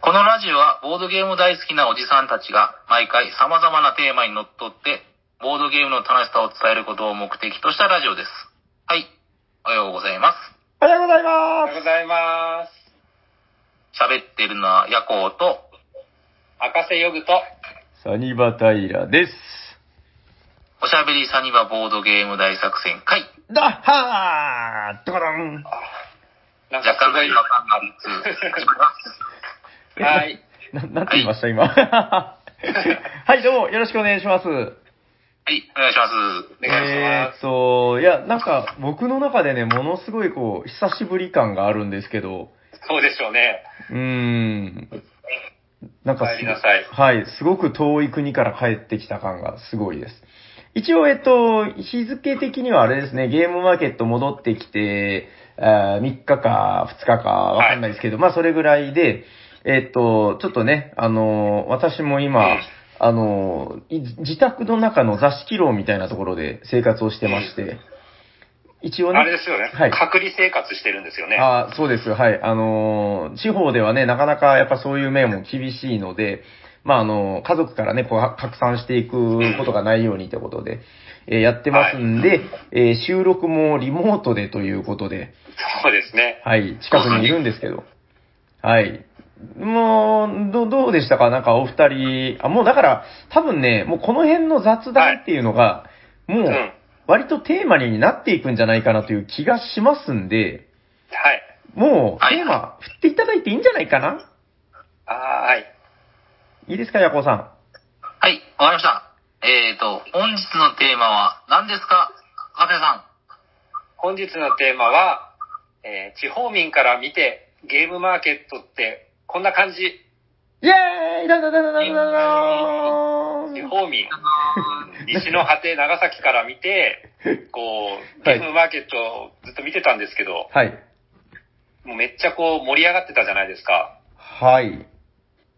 このラジオはボードゲーム大好きなおじさんたちが毎回様々なテーマにのっとって、ボードゲームの楽しさを伝えることを目的としたラジオです。はい。おはようございます。おはようございおはまようございます。喋ってるのはヤコウと、赤瀬ヨグと、す。サニバタイラです。おしゃべりサニバボードゲーム大作戦会。だっはードコドンなん若かすごい、違和感がありつつ、始まります。はい。な、なんて言いました、今。はい、どうも、よろしくお願いします。はい、お願いします。お願いしえーっます。と、いや、なんか、僕の中でね、ものすごいこう、久しぶり感があるんですけど、そうでしょうね。うーん。なんかす帰りなさいはい、すごく遠い国から帰ってきた感がすごいです。一応、えっと、日付的にはあれですね、ゲームマーケット戻ってきて、あー3日か2日かわかんないですけど、まあそれぐらいで、えっと、ちょっとね、あの、私も今、うんあの、い自宅の中の座敷牢みたいなところで生活をしてまして、一応ね、あれですよね。はい隔離生活してるんですよね。あそうです。はい。あのー地方ではね、なかなかやっぱそういう面も厳しいので、まあ、あの家族からね、こう、拡散していくことがないようにということで、えーやってますんで、えー収録もリモートでということで、そうですね。はい、近くにいるんですけど、はい。もう、ど、どうでしたか？なんかお二人、あ、もうだから、多分ね、もうこの辺の雑談っていうのが、もう、うん。割とテーマになっていくんじゃないかなという気がしますんで、はい。もう、はいテーマ、振っていただいていいんじゃないかな？あーはい。いいですか、ヤコウさん？はい、わかりました。えーと、本日のテーマは何ですか？カフェさん。本日のテーマは、えー地方民から見て、ゲームマーケットって、こんな感じ。イェーイだだだだだだだ地方民、西の果て長崎から見て、こう、ゲームマーケットをずっと見てたんですけど、はい。もうめっちゃこう盛り上がってたじゃないですか。はい。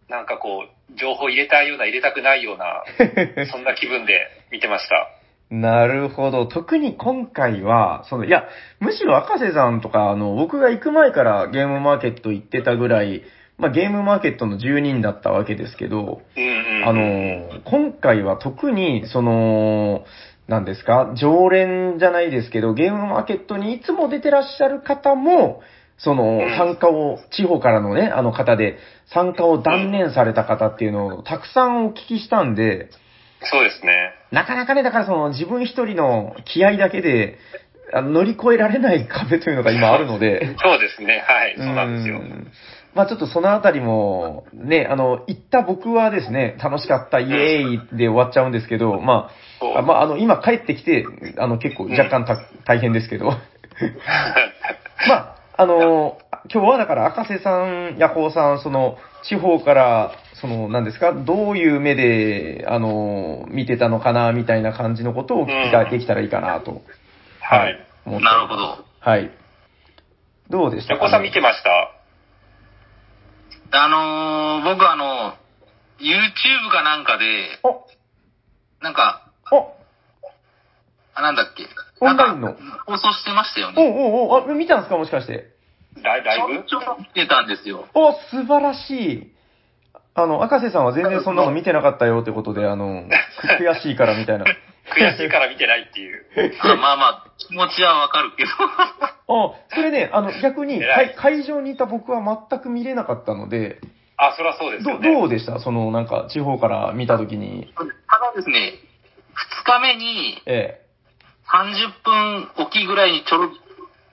なんかこう、情報入れたいような入れたくないような、そんな気分で見てました。なるほど。特に今回は、その、いや、むしろ赤瀬さんとか、あの、僕が行く前からゲームマーケット行ってたぐらい、まあ、ゲームマーケットの住人だったわけですけど。あの、今回は特に、その、なんですか、常連じゃないですけど、ゲームマーケットにいつも出てらっしゃる方も、そのうん、参加を、地方からのね、あの方で、参加を断念された方っていうのをたくさんお聞きしたんで、そうですね。なかなかね、だからその自分一人の気合だけで、あの乗り越えられない壁というのが今あるので、そうですね。はい。そうなんですよ。んまあちょっとそのあたりも、ね、あの、行った僕はですね、楽しかった、イエーイで終わっちゃうんですけど、まあ、あまああの、今帰ってきて、あの、結構若干た、大変ですけど、まあ、あの、今日はだから赤瀬さん、ヤホーさん、その、地方から、その、何ですか、どういう目で、あの、見てたのかな、みたいな感じのことをお聞きができたらいいかなと。はい。なるほど。はい。どうでしたか、横さん見てました？あのー、僕あの、YouTube かなんかで、お、なんか、お、あ、なんだっけ。オンラインの放送してましたよおね。おおあ、見たんですか？もしかして。ライライブ？ちょっと見てたんですよ。お、素晴らしい。あの、赤瀬さんは全然そんなの見てなかったよってことで、あの、く 悔しいからみたいな。悔しいから見てないっていう。あまあまあ、気持ちはわかるけど。あ、それね、あの、逆に、会会場にいた僕は全く見れなかったので、あ、そりゃそうですね。どうでした？その、なんか、地方から見たときに。ただですね、2日目にえ30分おきぐらいにちょろっ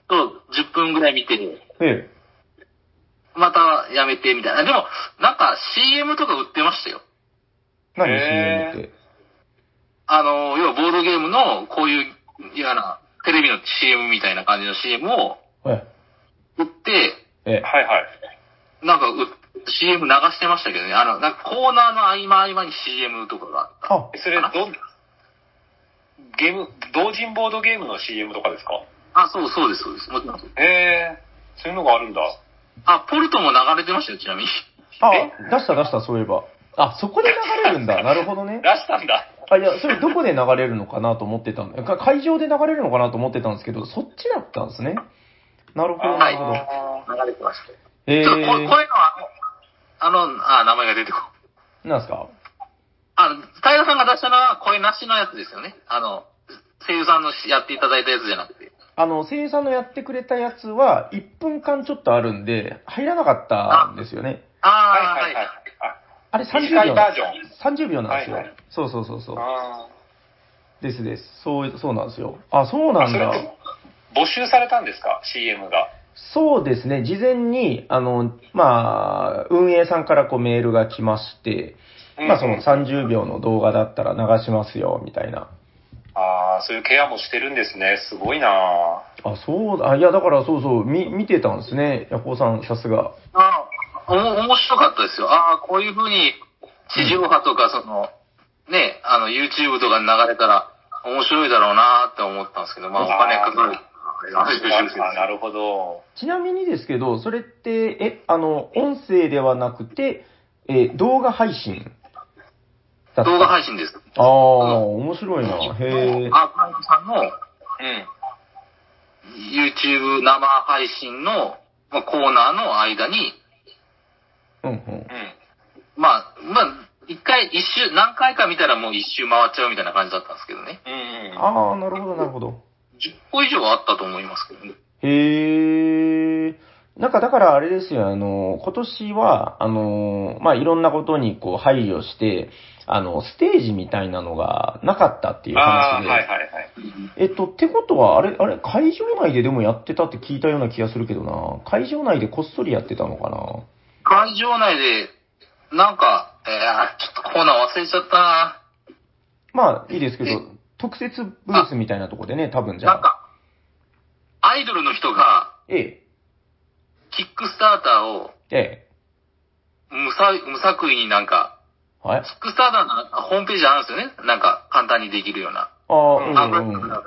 と10分ぐらい見て、え。えまたやめてみたいな。でも、なんか CM とか売ってましたよ。え。何？へ CM って。あの、要はボードゲームのこういう嫌なテレビの CM みたいな感じの CM をえ売って、え。えはいはい。なんかう CM 流してましたけどね。あの、なんかコーナーの合間合間に CM とかがあった。あ、それ、ど、ゲーム、同人ボードゲームの CM とかですか？あ、そうそうです、そうです。もちろんへえ、そういうのがあるんだ。あ、ポルトも流れてましたよ、ちなみに。あえ、出した出した、そういえば。あ、そこで流れるんだ。なるほどね出。したんだ。あ、いや、それどこで流れるのかなと思ってたんだ。か会場で流れるのかなと思ってたんですけど、そっちだったんですね。なるほど、なるほど。あ流れてました。えちょっとここういうのは、あのあ名前が出てこん。なんすか？あの、平さんが出したのは声なしのやつですよね。あの、声優さんのやっていただいたやつじゃなくて。あの、声優さんのやってくれたやつは、1分間ちょっとあるんで、入らなかったんですよね。ああ、はいはいはい。あれ30秒バージョン。30秒なんですよ。はいはいそうそうそうそう。あですです。そう、そうなんですよ。あ、そうーなんだ募集されたんですか ?CM が。そうですね。事前に、あの、まあ、運営さんからこうメールが来まして、まあその30秒の動画だったら流しますよ、みたいな。ああ、そういうケアもしてるんですね。すごいなあ、そうだ。あいや、だからそうそう、み、見てたんですね。ヤコウさん、さすが。ああ、おも面白かったですよ。ああ、こういう風に地上波とか、その、ね、あの、YouTube とかに流れたら面白いだろうなって思ったんですけど、まあお金かかる。ああなるほど。ちなみにですけど、それって、え、あの、音声ではなくて、え、動画配信？動画配信です。ああ、面白いな。へえ。アーカイブさんのうん。YouTube 生配信の、まあ、コーナーの間に、うんうん。うん。まあ、まあ、一回、一周、何回か見たらもう一周回っちゃうみたいな感じだったんですけどね。うんうん。ああ、なるほど、なるほど。10個以上あったと思いますけどね。へえ。なんかだからあれですよ、あの、今年は、あの、まあ、いろんなことにこう配慮して、あの、ステージみたいなのがなかったっていうああ、話で。はいはいはい。えっと、ってことは、あれ、あれ、会場内ででもやってたって聞いたような気がするけどな。会場内でこっそりやってたのかな。会場内で、なんか、えー、ちょっとコーナー忘れちゃったなまあ、いいですけど、特設ブースみたいなとこでね、多分じゃあ。なんか、アイドルの人が、ええ、キックスターターをえ無さ無作為になんか、え。はい。キックスターターのホームページあるんですよね。なんか、簡単にできるような。ああ、うんあ、うんうん。はい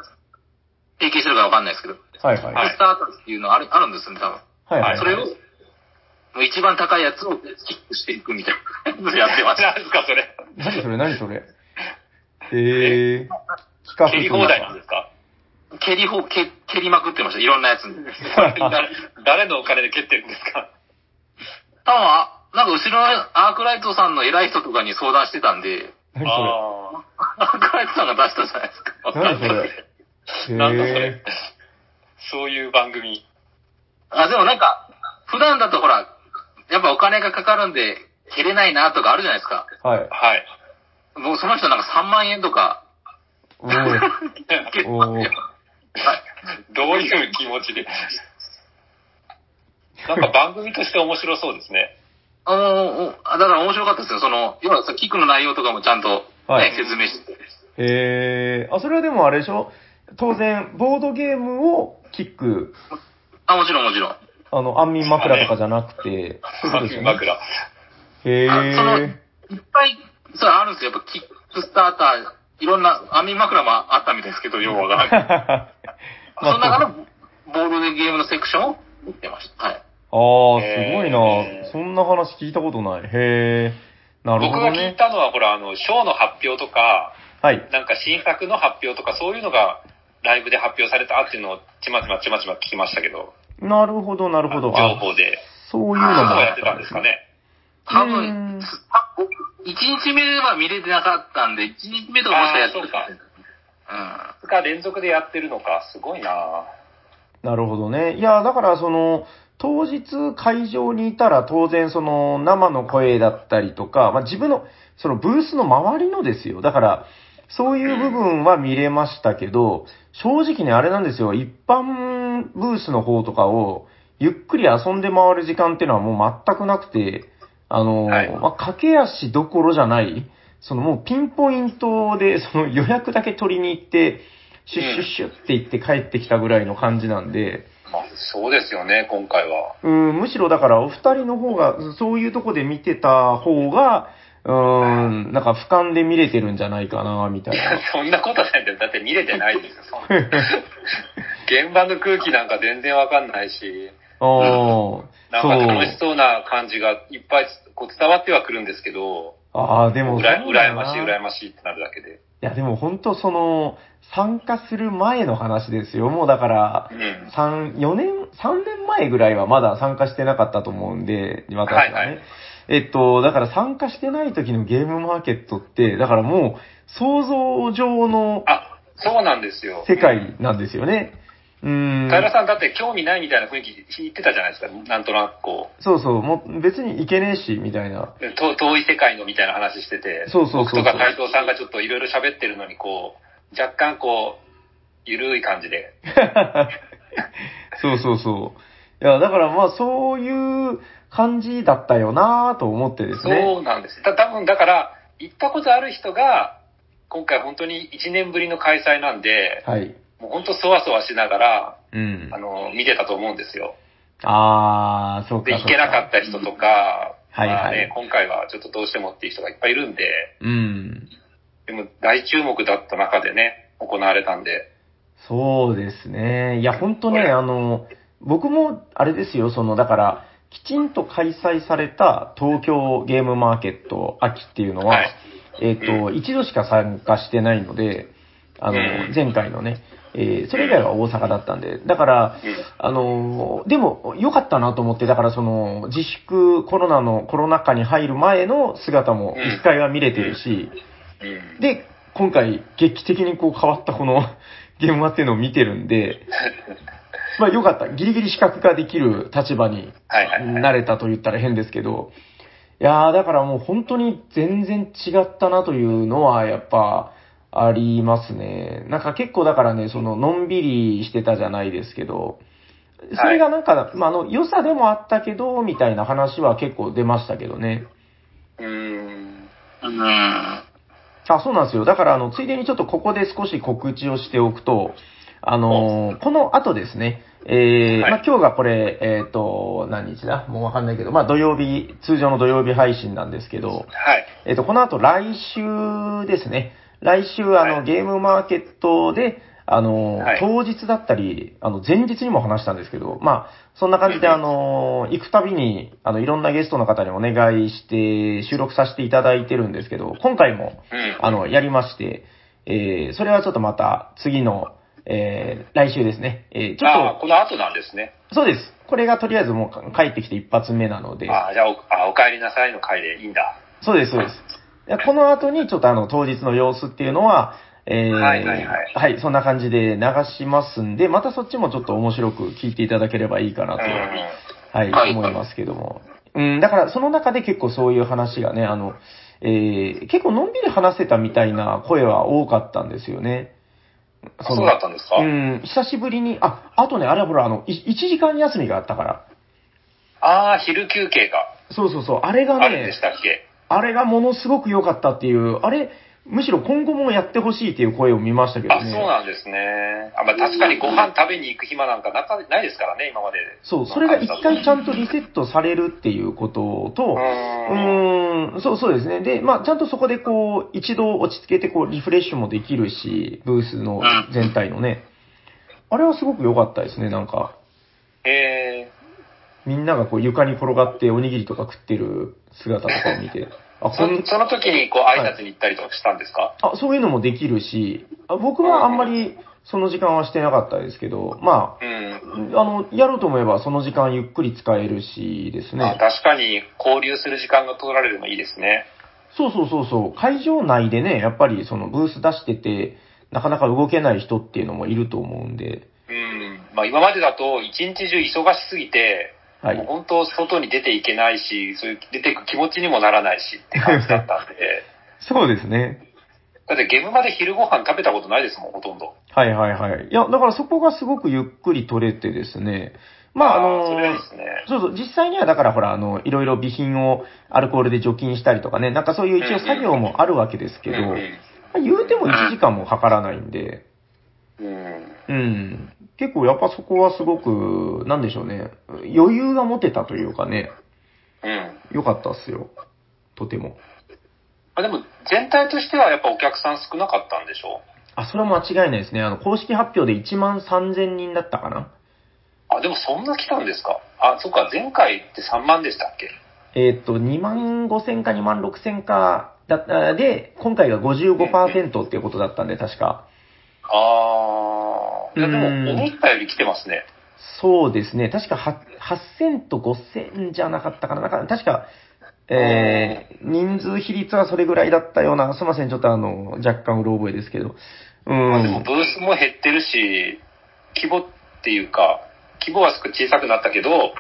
提携してるかわかんないですけど。はい。キッはいクスターターっていうのあるあるんですよね、多分。はい。それを、一番高いやつをキックしていくみたいなやってました。何ですか、それ？何それ？何それ？へえ。企画蹴り放題なんですか？蹴りほ、蹴蹴りまくってました、いろんなやつに。誰 誰のお金で蹴ってるんですか？多分、あなんか後ろのアークライトさんの偉い人とかに相談してたんで、何そあアークライトさんが出したじゃないですか。れ何それ？あ。なんだそへれ。そういう番組。あ、でもなんか、普段だとほら、やっぱお金がかかるんで、蹴れないなとかあるじゃないですか。え。はい。はい。もうその人なんか3万円とか、おー結構。どういう気持ちで。なんか番組として面白そうですね。あのあだから面白かったですよ。その、要はさ、キックの内容とかもちゃんと、ねはい説明して。へえ。あ、それはでもあれでしょ？当然、ボードゲームをキック、あ、もちろんもちろん。あの、安眠枕とかじゃなくて、そういうことですよね。枕。へあその、いえ。っぱい、それあるんですよ。やっぱキックスターター、いろんな、網枕もあったみたいですけど、要は が。その中のボードでゲームのセクションを見てました。はい。ああ、すごいなそんな話聞いたことない。へえ。なるほど僕が聞いね。たのは、ほら、あの、ショーの発表とか、はい。なんか新作の発表とか、そういうのがライブで発表されたっていうのをちまちまちまちま聞きましたけど、なるほど、なるほど。情あ、報で。そういうのもやってたんですかね。多う分ん、あ僕一日目は見れてなかったんで、一日目とかもしかやってあーそうかうん。2日連続でやってるのか、すごいななるほどね。いや、だからその、当日会場にいたら当然その生の声だったりとか、まあ、自分の、そのブースの周りのですよ。だから、そういう部分は見れましたけど、正直ね、あれなんですよ。一般ブースの方とかを、ゆっくり遊んで回る時間っていうのはもう全くなくて、あの、はいまあ、駆け足どころじゃない、そのもうピンポイントで、その予約だけ取りに行って、シュッシュッシュッって行って帰ってきたぐらいの感じなんで、まあ、そうですよね、今回は。うん、むしろだからお二人の方が、そういうとこで見てた方が、うん、なんか俯瞰で見れてるんじゃないかな、みたいな。そんなことないんだよ。だって見れてないですよ。そんな 現場の空気なんか全然わかんないし、ああ、なんか楽しそうな感じがいっぱいこう伝わってはくるんですけど、ああ、でもうら羨ましい、羨ましいってなるだけで。いや、でも本当その、参加する前の話ですよ。もうだからう、ん。3、4年、3年前ぐらいはまだ参加してなかったと思うんで、私はね。はいはいえっと、だから参加してない時のゲームマーケットって、だからもう、想像上のあ、そうなんですよ。世界なんですよね。うーん。平さんだって興味ないみたいな雰囲気言ってたじゃないですか。なんとなくこそうそう、もう別に行けねえし、みたいな。遠い世界のみたいな話してて、そうそう僕とか斉藤さんがちょっといろいろ喋ってるのに、こう、若干こう、ゆるい感じで。そうそうそう。いや、だからまあそういう感じだったよなぁと思ってですね。そうなんです。た多分だから、行ったことある人が、今回本当に1年ぶりの開催なんで、はい。もう本当そわそわしながら、うんあ。の、見てたと思うんですよ。あー、そうか。で、行けなかった人とか、はいはいまあね、今回はちょっとどうしてもっていう人がいっぱいいるんで、うん。でも大注目だった中でね、行われたんで、そうですね。いや、ほんとね、あの、僕も、あれですよ、その、だから、きちんと開催された東京ゲームマーケット秋っていうのは、はいえっ、と、一度しか参加してないので、あの、うん前回のね、えーそれ以外は大阪だったんで、だから、うんあのーでも、良かったなと思って、だからその、自粛、コロナの、コロナ禍に入る前の姿もうん一回は見れてるし、うん。で、今回、劇的にこう変わったこのゲームマっていうのを見てるんで、まあ良かった。ギリギリ視覚化できる立場に。なれたと言ったら変ですけど、いやーだからもう本当に全然違ったなというのはやっぱありますね。なんか結構だからね、そののんびりしてたじゃないですけど、それがなんか、まあ、あの、良さでもあったけど、みたいな話は結構出ましたけどね。うーん。うん。あ、そうなんですよ。だから、あの、ついでにちょっとここで少し告知をしておくと、あのーこの後ですね、えーはいまあ、今日がこれ、えっ、と、何日だ？もうわかんないけど、まあ、土曜日、通常の土曜日配信なんですけど、はい。えっ、と、この後来週ですね、来週、あの、はいゲームマーケットで、あのーはい当日だったり、あの、前日にも話したんですけど、まあ、そんな感じで、うんあのー行くたびに、あの、いろんなゲストの方にお願いして、収録させていただいてるんですけど、今回も、うん。あの、やりまして、えー、それはちょっとまた次の、えー、来週ですね。えー、ちょっこの後なんですね。と、そうです。これがとりあえずもう帰ってきて一発目なので、ああ、じゃあお、あお帰りなさいの回でいいんだ。そうです、そうです。でこの後にちょっとあの、当日の様子っていうのは、えー、はいはいはいはい、そんな感じで流しますんで、またそっちもちょっと面白く聞いていただければいいかなと、うん。はい、はい思いますけども。うん、だからその中で結構そういう話がね、あの、えー、結構のんびり話せたみたいな声は多かったんですよね。あそうだったんですか、うん、久しぶりに、あ、あとね、あれはほら、あの、い1時間休みがあったから。ああ、昼休憩がそうそうそう、あれがねあるんでし、たっけ？あれがものすごく良かったっていう、あれ、むしろ今後もやってほしいっていう声を見ましたけどあ、ね。そうなんですね。あ、まあ確かにご飯食べに行く暇なんかなかないですからね、今まで。そう、それが一回ちゃんとリセットされるっていうことと、うん。ーん、そうそうですね。で、まあ、ちゃんとそこでこう、一度落ち着けてこう、リフレッシュもできるし、ブースの全体のね。あれはすごく良かったですね、なんか。えみんながこう、床に転がっておにぎりとか食ってる姿とかを見て、あ、そその時にこう挨拶に行ったりとかしたんですか、あ、そういうのもできるし、あ僕はあんまりその時間はしてなかったですけど、まうん。あ、あの、やろうと思えばその時間ゆっくり使えるしですあね。確かに交流する時間が取られるのいいですね。そうそうそうそう。会場内でね、やっぱりそのブース出してて、なかなか動けない人っていうのもいると思うんで、うん。まあ今までだと一日中忙しすぎて、はい。本当外に出ていけないし、そういう出ていく気持ちにもならないしって感じだったんで。そうですね。だってゲームまで昼ご飯食べたことないですもん、ほとんど。はいはいはい。いや、だからそこがすごくゆっくり取れてですね。まああのそれはですね。そうそう、実際にはだからほら、あの、いろいろ備品をアルコールで除菌したりとかね、なんかそういう一応作業もあるわけですけど、うんまあ言うても1時間もかからないんで、うん。うん。うん。結構やっぱそこはすごく、なんでしょうね、余裕が持てたというかね、うん。良かったっすよ。とても。まあでも全体としてはやっぱお客さん少なかったんでしょ？あ、それは間違いないですね。あの、公式発表で1万3000人だったかな。あ、でもそんな来たんですか？あ、そっか、前回って3万でしたっけ？えっ、と、2万5千か2万6千かだったで、今回が55%っていうことだったんで、確か。あー。いや、でも、うん思ったより来てますね。そうですね。確かは8000と5000じゃなかったかな。なんか確か、えー、人数比率はそれぐらいだったような、すいません、ちょっとあの、若干うろ覚えですけど。うまあでも、ん。ブースも減ってるし、規模っていうか、規模は小さくなったけど、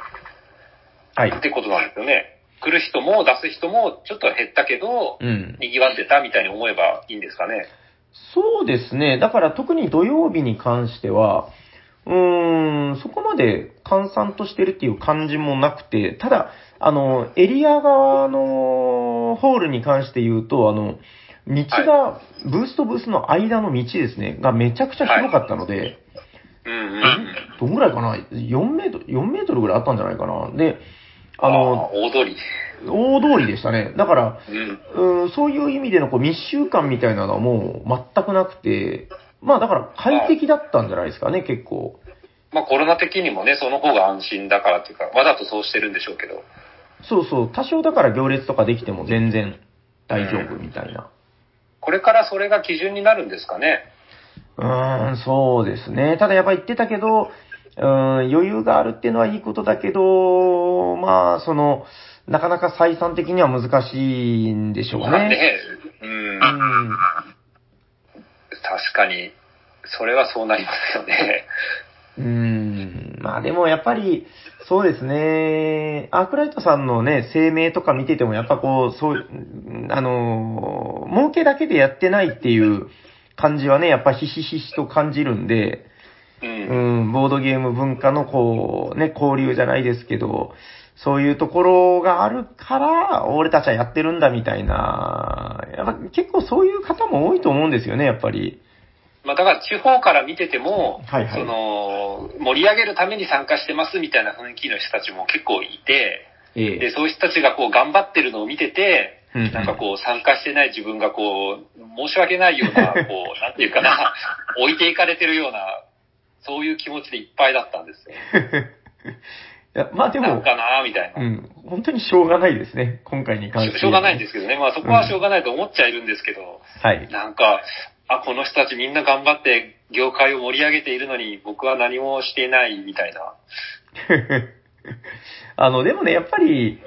はいっ。てことなんですよね。来る人も出す人もちょっと減ったけど、うん。賑わってたみたいに思えばいいんですかね。そうですね。だから特に土曜日に関しては、うーん、そこまで閑散としてるっていう感じもなくて、ただ、あの、エリア側のホールに関して言うと、あの、道が、ブースとブースの間の道ですね、がめちゃくちゃ広かったので、うんうんうん。どんぐらいかな ?4 メートル、4メートルぐらいあったんじゃないかな？で、ああの、ー大通り。大通りでしたね。だから、うん。うん、そういう意味でのこう密集感みたいなのはもう全くなくて、まあだから快適だったんじゃないですかね、結構。まあコロナ的にもね、その方が安心だからっていうか、わざとそうしてるんでしょうけど。そうそう、多少だから行列とかできても全然大丈夫みたいな。これからそれが基準になるんですかね。うーん、そうですね。ただやっぱ言ってたけど、うーん、余裕があるっていうのはいいことだけど、まあ、その、なかなか採算的には難しいんでしょうまあね。ね。うん。うん。確かに、それはそうなりますよね。うーん。まあでもやっぱり、そうですね。アークライトさんのね、声明とか見てても、やっぱこう、そう、うんあのー、儲けだけでやってないっていう感じはね、やっぱひしひしと感じるんで、う。うんん、ボードゲーム文化のこう、ね、交流じゃないですけど、そういうところがあるから、俺たちはやってるんだみたいな、やっぱ結構そういう方も多いと思うんですよね、やっぱり。まあだから地方から見てても、はいはいその、盛り上げるために参加してますみたいな雰囲気の人たちも結構いて、えで、そういう人たちがこう頑張ってるのを見てて、うんなんかこう参加してない自分がこう、申し訳ないような、こう、なんていうかな、置いていかれてるような、そういう気持ちでいっぱいだったんですよ。いやまあでも、なんかなみたいな。うん、本当にしょうがないですね、今回に関して。しょしょうがないんですすけどね。まあそこはしょうがないと思っちゃいるんですけど、はい。なんか、あ、この人たちみんな頑張って業界を盛り上げているのに僕は何もしていないみたいな。あの、でもね、やっぱり、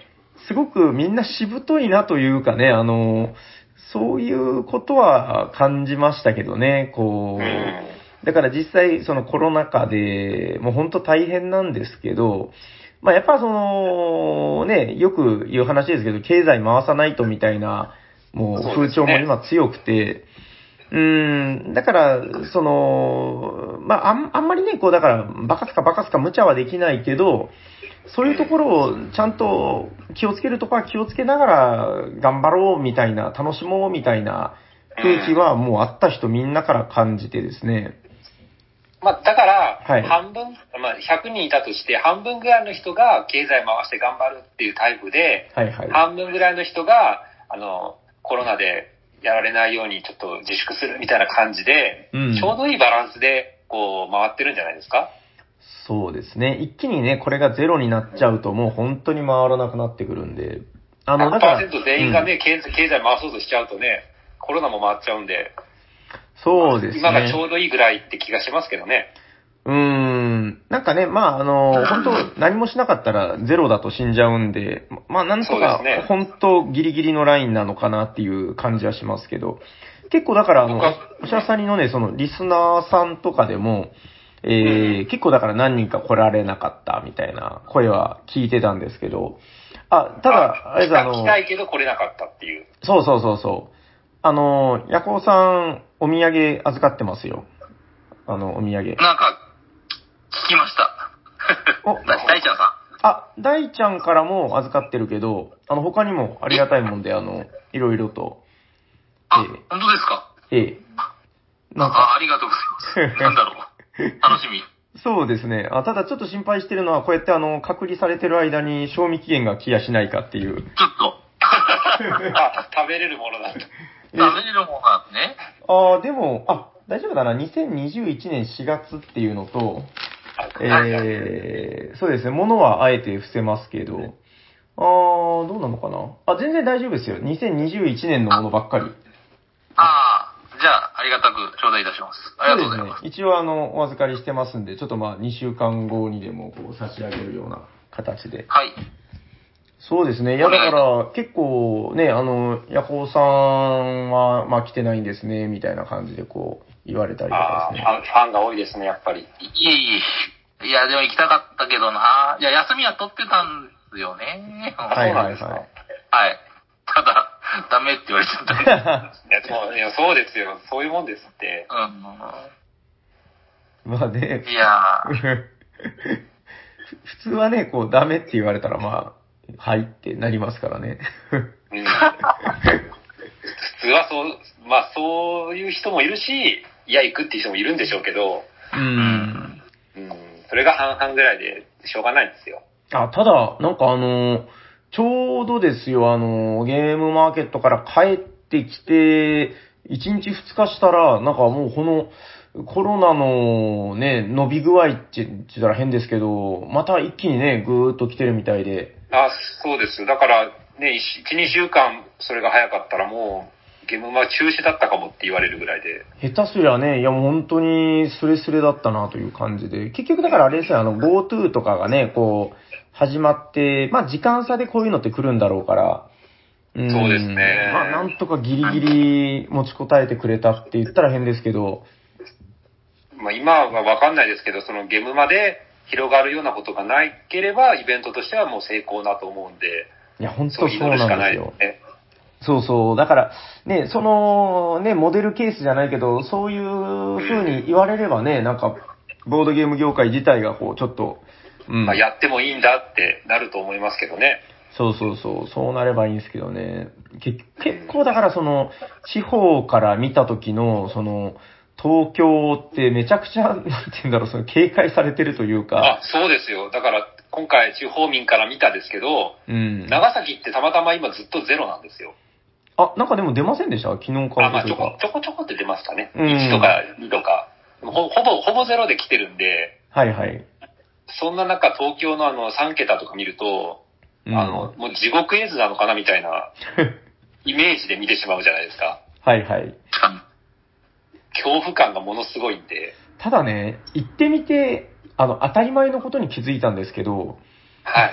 すごくみんなしぶといなというかね、あの、そういうことは感じましたけどね、こうう。ん。だから実際、そのコロナ禍で、もう本当大変なんですけど、まあやっぱその、ね、よく言う話ですけど、経済回さないとみたいな、もう風潮も今強くて、うーん、だから、その、まああんあんまりね、こうだから、バカすかバカすか無茶はできないけど、そういうところをちゃんと気をつけるところは気をつけながら頑張ろうみたいな、楽しもうみたいな空気はもうあった人みんなから感じてですね。まあだから、はい半分、まあ100人いたとして、半分ぐらいの人が経済回して頑張るっていうタイプで、はいはい。半分ぐらいの人が、あの、コロナでやられないようにちょっと自粛するみたいな感じで、うんちょうどいいバランスで、こう、回ってるんじゃないですか？そうですね。一気にね、これがゼロになっちゃうともう本当に回らなくなってくるんで。あの、だから。100%全員がね、経済経済回そうとしちゃうとね、コロナも回っちゃうんで、そうですね。今がちょうどいいぐらいって気がしますけどね。うーん。なんかね、まあ、あの、本当何もしなかったらゼロだと死んじゃうんで、まあ、なんとかね、本当ギリギリのラインなのかなっていう感じはしますけど、結構だから、あのおしゃさんのね、その、リスナーさんとかでも、えー結構だから何人か来られなかったみたいな声は聞いてたんですけど、あ、ただ、あれですあの、来たいけど来れなかったっていう。そうそうそうそう。あの、ヤコウさん、お土産預かってますよ。あの、お土産。なんか、聞きました。お だ大ちゃんさあ、大ちゃんからも預かってるけど、あの、他にもありがたいもんで、あの、いろいろと、ん。あ、ええ本当ですか？ええ。なんあ、か、ありがとうございます。なんだろう。楽しみ。そうですね。あ、ただちょっと心配してるのは、こうやってあの、隔離されてる間に賞味期限が来やしないかっていう。ちょっと。あ、食べれるものだと。食べれるものなんね。ああ、でも、あ、大丈夫だな？2021年4月っていうのと、えー、そうですね。物はあえて伏せますけど、あー、どうなのかな？あ、全然大丈夫ですよ。2021年のものばっかり。ああ、じゃあ、ありがたく頂戴いたします。ありがとうございます。すね。一応あの、お預かりしてますんで、ちょっとまあ2週間後にでもこう差し上げるような形で。はい。そうですね。いや、だから、結構ね、あの、ヤホーさんは、まあ来てないんですね、みたいな感じでこう、言われたりとかですね。ファンファンが多いですね、やっぱり。いえいえ。いや、でも行きたかったけどな。いや、休みは取ってたんですよね。はいはいそうなんははい。ただ、ダメって言われちゃったんで。い。いや、でも、いやそうですよ。そういうもんですって。うん。まあね、いや 普通はね、こう、ダメって言われたら、まあ、はいってなりますからね。うん、普通はそう、まあそういう人もいるし、いや、行くっていう人もいるんでしょうけど、う。うんん。うん、それが半々ぐらいでしょうがないんですよ。あ、ただ、なんかあの、ちょうどですよ、あの、ゲームマーケットから帰ってきて、1日2日したら、なんかもうこの、コロナのね、伸び具合って言ったら変ですけど、また一気にね、ぐーっと来てるみたいで。あ、そうですよ。だから、ね、1、2週間それが早かったらもう、ゲームは中止だったかもって言われるぐらいで。下手すりゃね、いやもう本当にスレスレだったなという感じで。結局だからあれですよ、あの GoTo とかがね、こう、始まって、まあ時間差でこういうのって来るんだろうから。んそうですねまあなんとかギリギリ持ちこたえてくれたって言ったら変ですけど、まあ今はわかんないですけど、そのゲームまで広がるようなことがなければ、イベントとしてはもう成功だと思うんで、いや本当そうなんですよ。そうそう。だから、ね、その、ね、モデルケースじゃないけど、そういう風に言われればね、なんか、ボードゲーム業界自体がこう、ちょっと、うん。まあやってもいいんだってなると思いますけどね。そうそうそう、そうなればいいんですけどね。け結構だからその、地方から見た時の、その、東京ってめちゃくちゃ、なんて言うんだろう、その警戒されてるというあか、、そうですよ。だから今回地方民から見たですけど、うん。長崎ってたまたま今ずっとゼロなんですよ。あ、なんかでも出ませんでした？昨日あ、買まあちょ。こちょこちょこって出ましたね。うん1とか2とか。ほほぼ、ほぼゼロで来てるんで、はいはい。そんな中東京のあの3桁とか見ると、うんあの、もう地獄絵図なのかなみたいな イメージで見てしまうじゃないですか。はいはい。恐怖感がものすごいんで。ただね、行ってみて、あの、当たり前のことに気づいたんですけど、はい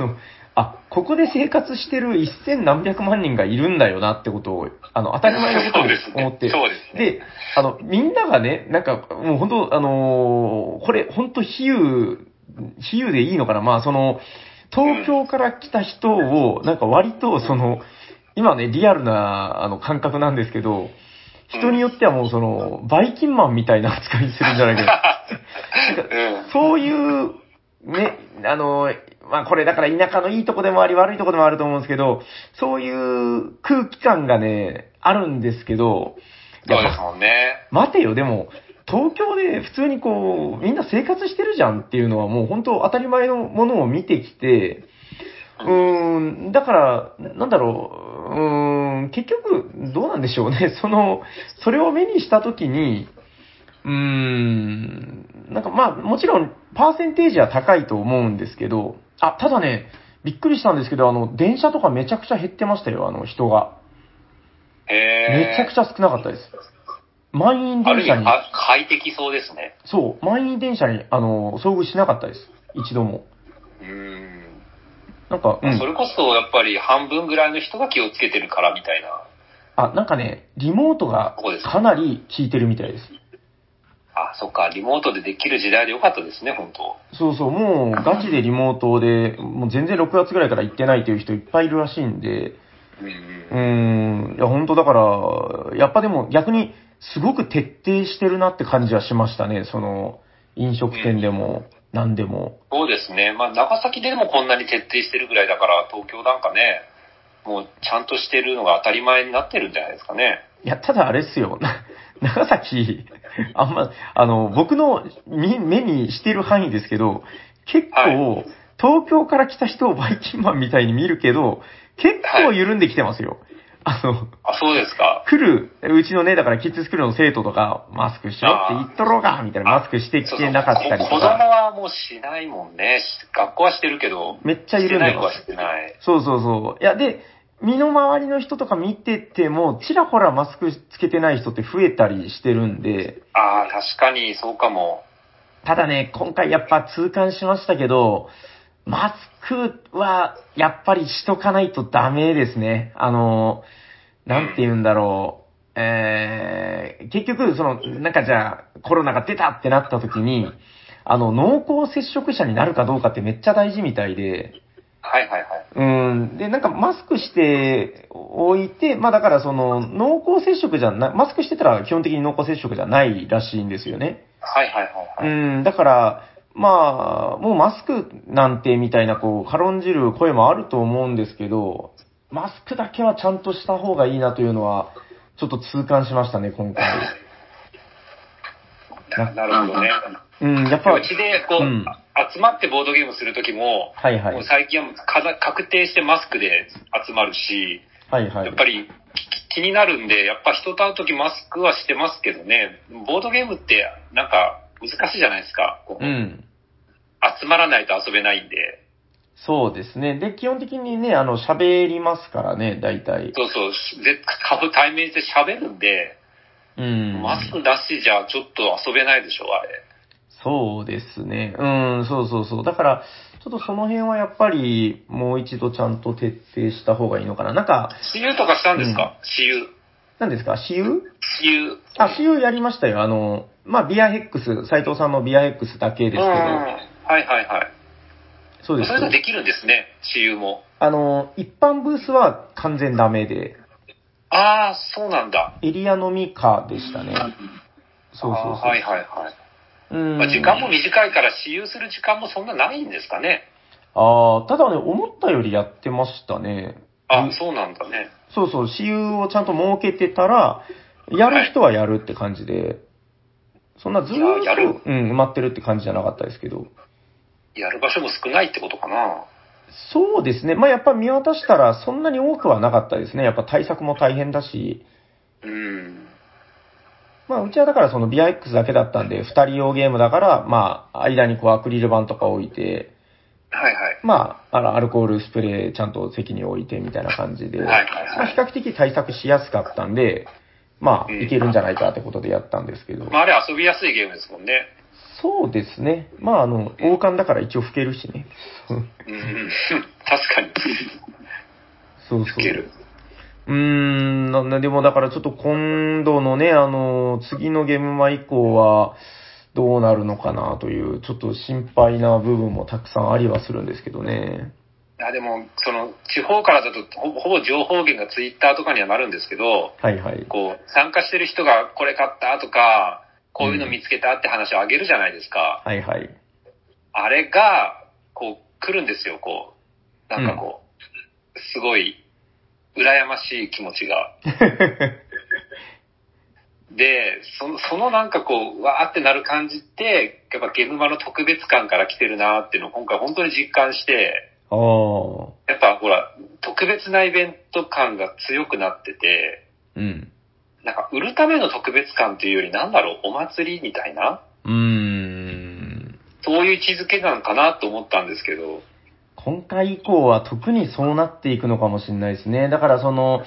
あ。ここで生活してる一千何百万人がいるんだよなってことを、あの、当たり前のことに 思って。そうですねで、あの、みんながね、なんか、もう本当あのーこれ、本当比喩、比喩でいいのかな？まあ、その、東京から来た人を、なんか割と、その、今ね、リアルな、あの、感覚なんですけど、人によってはもうその、バイキンマンみたいな扱いするんじゃないかな。うん。そういう、ね、あの、まあこれだから田舎のいいとこでもあり悪いとこでもあると思うんですけど、そういう空気感がね、あるんですけど、そうですもんね。待てよ、でも、東京で普通にこう、みんな生活してるじゃんっていうのはもう本当当たり前のものを見てきて、うーん、だから、なんだろう、うーん、結局、どうなんでしょうね。その、それを目にしたときに、うーん、なんかまあ、もちろん、パーセンテージは高いと思うんですけど、あ、ただね、びっくりしたんですけど、あの、電車とかめちゃくちゃ減ってましたよ、あの、人が。へめちゃくちゃ少なかったです。満員電車に、は快適そうですね。そう、満員電車に、あの、遭遇しなかったです。一度も。うん。なんか、うん。そ。れこそやっぱり半分ぐらいの人が気をつけてるからみたいな。あ、なんかね、リモートがかなり効いてるみたいです。あ、そっか、リモートでできる時代でよかったですね、本当。そうそう、もうガチでリモートで、もう全然6月ぐらいから行ってないという人いっぱいいるらしいんで、うんうーん、いや、本当だから、やっぱでも逆にすごく徹底してるなって感じはしましたね、その、飲食店でも、何でも。そうですね。まあ、長崎でもこんなに徹底してるぐらいだから、東京なんかね、もうちゃんとしてるのが当たり前になってるんじゃないですかね。いや、ただあれっすよ。な 長崎、あんま、あの、僕の見目にしてる範囲ですけど、結構、は東京から来た人をバイキンマンみたいに見るけど、結構緩んできてますよ。あの、あ、そうですか。来る、うちのね、だからキッズスクールの生徒とか、マスクしろって言っとろうが、みたいな、マスクしてきてなかったりとそうそうこ子供か、はもうしないもんね。し学校はしてるけど、めっちゃ緩んでない子はし。てない。そうそうそう。いや、で、身の回りの人とか見てても、ちらほらマスクつけてない人って増えたりしてるんで、ああ、確かにそうかも。ただね、今回やっぱ痛感しましたけど、マスクはやっぱりしとかないとダメですね。あの、なんて言うんだろう。えー、結局、その、なんかじゃあ、コロナが出たってなった時に、あの、濃厚接触者になるかどうかってめっちゃ大事みたいで、はいはいはい。うん。で、なんかマスクしておいて、まあだからその、濃厚接触じゃな、マスクしてたら基本的に濃厚接触じゃないらしいんですよね。はいはいはいはい。うん、だから、まあ、もうマスクなんてみたいな、こう、軽んじる声もあると思うんですけど、マスクだけはちゃんとした方がいいなというのは、ちょっと痛感しましたね、今回。な なるほどね。うん、やっぱ、うちでこう、うん集まってボードゲームするときも、はいはいもう。最近は確定してマスクで集まるし、はいはい。やっぱりき気になるんで、やっぱ人と会うときマスクはしてますけどね、ボードゲームってなんか難しいじゃないですか。こううん。集まらないと遊べないんで。そうですね。で、基本的にね、あの、喋りますからね、大体。そうそう、ぜ顔対面して喋るんで、うん。マスクなしじゃちょっと遊べないでしょ、あれ。そうですね。うん、そうそうそう。だから、ちょっとその辺はやっぱり、もう一度ちゃんと徹底した方がいいのかな。なんか、私有とかしたんですか？私有。何ですか？私有？私有。あ、私有やりましたよ。あの、まあ、ビアヘックス、斎藤さんのビアヘックスだけですけど、うんはいはいはい。そうですそれができるんですね、私有も。あの、一般ブースは完全ダメで、ああ、そうなんだ。エリア飲みかでしたね。そうそうそう。はいはいはい。うんまあ、時間も短いから私有する時間もそんなないんですかね。ああ、ただね、思ったよりやってましたね。う、んあそうなんだね。そうそう、私有をちゃんと設けてたら、やる人はやるって感じで、そんなずーっと、やるうん、埋まってるって感じじゃなかったですけど。やる場所も少ないってことかな。そうですね。まあやっぱ見渡したらそんなに多くはなかったですね。やっぱ対策も大変だし。うん。まあうちはだからその BIX だけだったんで、二人用ゲームだから、まあ間にこうアクリル板とか置いて、はいはい。まあ、あのアルコールスプレーちゃんと席に置いてみたいな感じで、はいはいまあ比較的対策しやすかったんで、まあうんいけるんじゃないかってことでやったんですけど。まあ、あれ遊びやすいゲームですもんね。そうですね。まああの、王冠だから一応吹けるしね。うん。確かに。そうそう。吹ける。うーん、なんだ、でもだからちょっと今度のね、あの、次のゲームマ以降は、どうなるのかなという、ちょっと心配な部分もたくさんありはするんですけどね。あでも、その、地方からだとほぼほぼ情報源がツイッターとかにはなるんですけど、はいはい。こう、参加してる人がこれ買ったとか、こういうの見つけたって話をあげるじゃないですか。はいはい。あれが、こう、来るんですよ、こう。なんかこう、すごい、羨ましい気持ちが。で、その、そのなんかこう、わーってなる感じって、やっぱゲームマの特別感から来てるなっていうのを今回本当に実感して、やっぱほら、特別なイベント感が強くなってて、うん。なんか売るための特別感っていうよりなんだろう、お祭りみたいなうーん。そういう位置づけなのかなと思ったんですけど、今回以降は特にそうなっていくのかもしれないですね。だからその、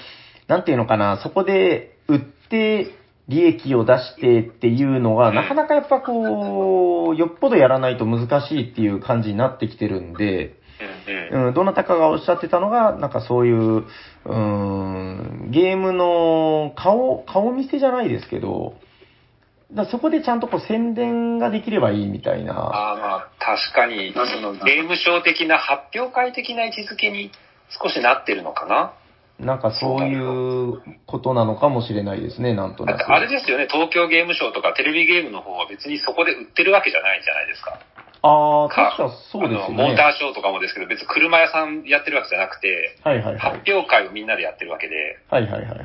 なんていうのかな、そこで売って利益を出してっていうのが、なかなかやっぱこう、よっぽどやらないと難しいっていう感じになってきてるんで、うんどなたかがおっしゃってたのが、なんかそういう、うーん、ゲームの顔、顔見せじゃないですけど、だそこでちゃんとこう宣伝ができればいいみたいな。ああまあ、確かに、そのゲームショー的な発表会的な位置づけに少しなってるのかな。なんかそういうことなのかもしれないですね、なんとなく。あれですよね、東京ゲームショーとかテレビゲームの方は別にそこで売ってるわけじゃないじゃないですか。ああ、確かそうですよあのモーね。ターショーとかもですけど、別に車屋さんやってるわけじゃなくて、はいはいはい。発表会をみんなでやってるわけで、はいはいはいはい。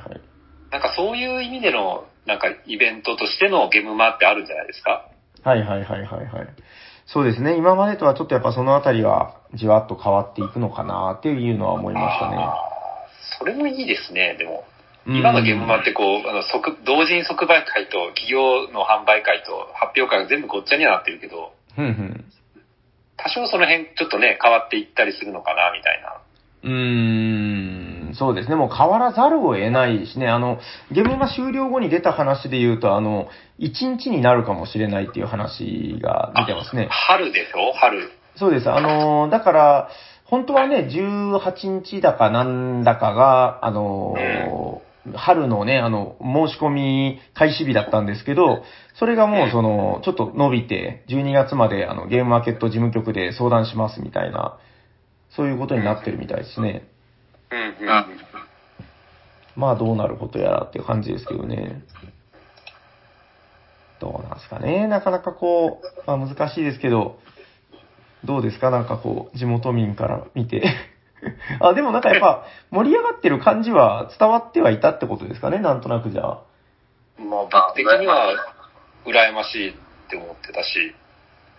なんかそういう意味での、なんかイベントとしてのゲームマってあるんじゃないですか？はいはいはいはいはい。そうですね。今までとはちょっとやっぱそのあたりはじわっと変わっていくのかなっていうのは思いましたね。それもいいですね、でも。うん今のゲームマってこう、あの、即、同人即売会と企業の販売会と発表会が全部ごっちゃにはなってるけど、ふんふん。多少その辺ちょっとね、変わっていったりするのかな、みたいな。うーん、そうですね。もう変わらざるを得ないしね。あの、ゲームが終了後に出た話で言うと、あの、1日になるかもしれないっていう話が出てますね。春でしょ？春。そうです。あの、だから、本当はね、18日だかなんだかが、あの、春のね、あの、申し込み開始日だったんですけど、それがもうその、ちょっと伸びて、12月まであの、ゲームマーケット事務局で相談しますみたいな、そういうことになってるみたいですね。うん、うん。まあどうなることやらっていう感じですけどね。どうなんですかね。なかなかこう、まあ難しいですけど、どうですか？なんかこう、地元民から見て。あ、でもなんかやっぱ盛り上がってる感じは伝わってはいたってことですかね？なんとなくじゃあ。まあ、僕的には、羨ましいって思ってたし、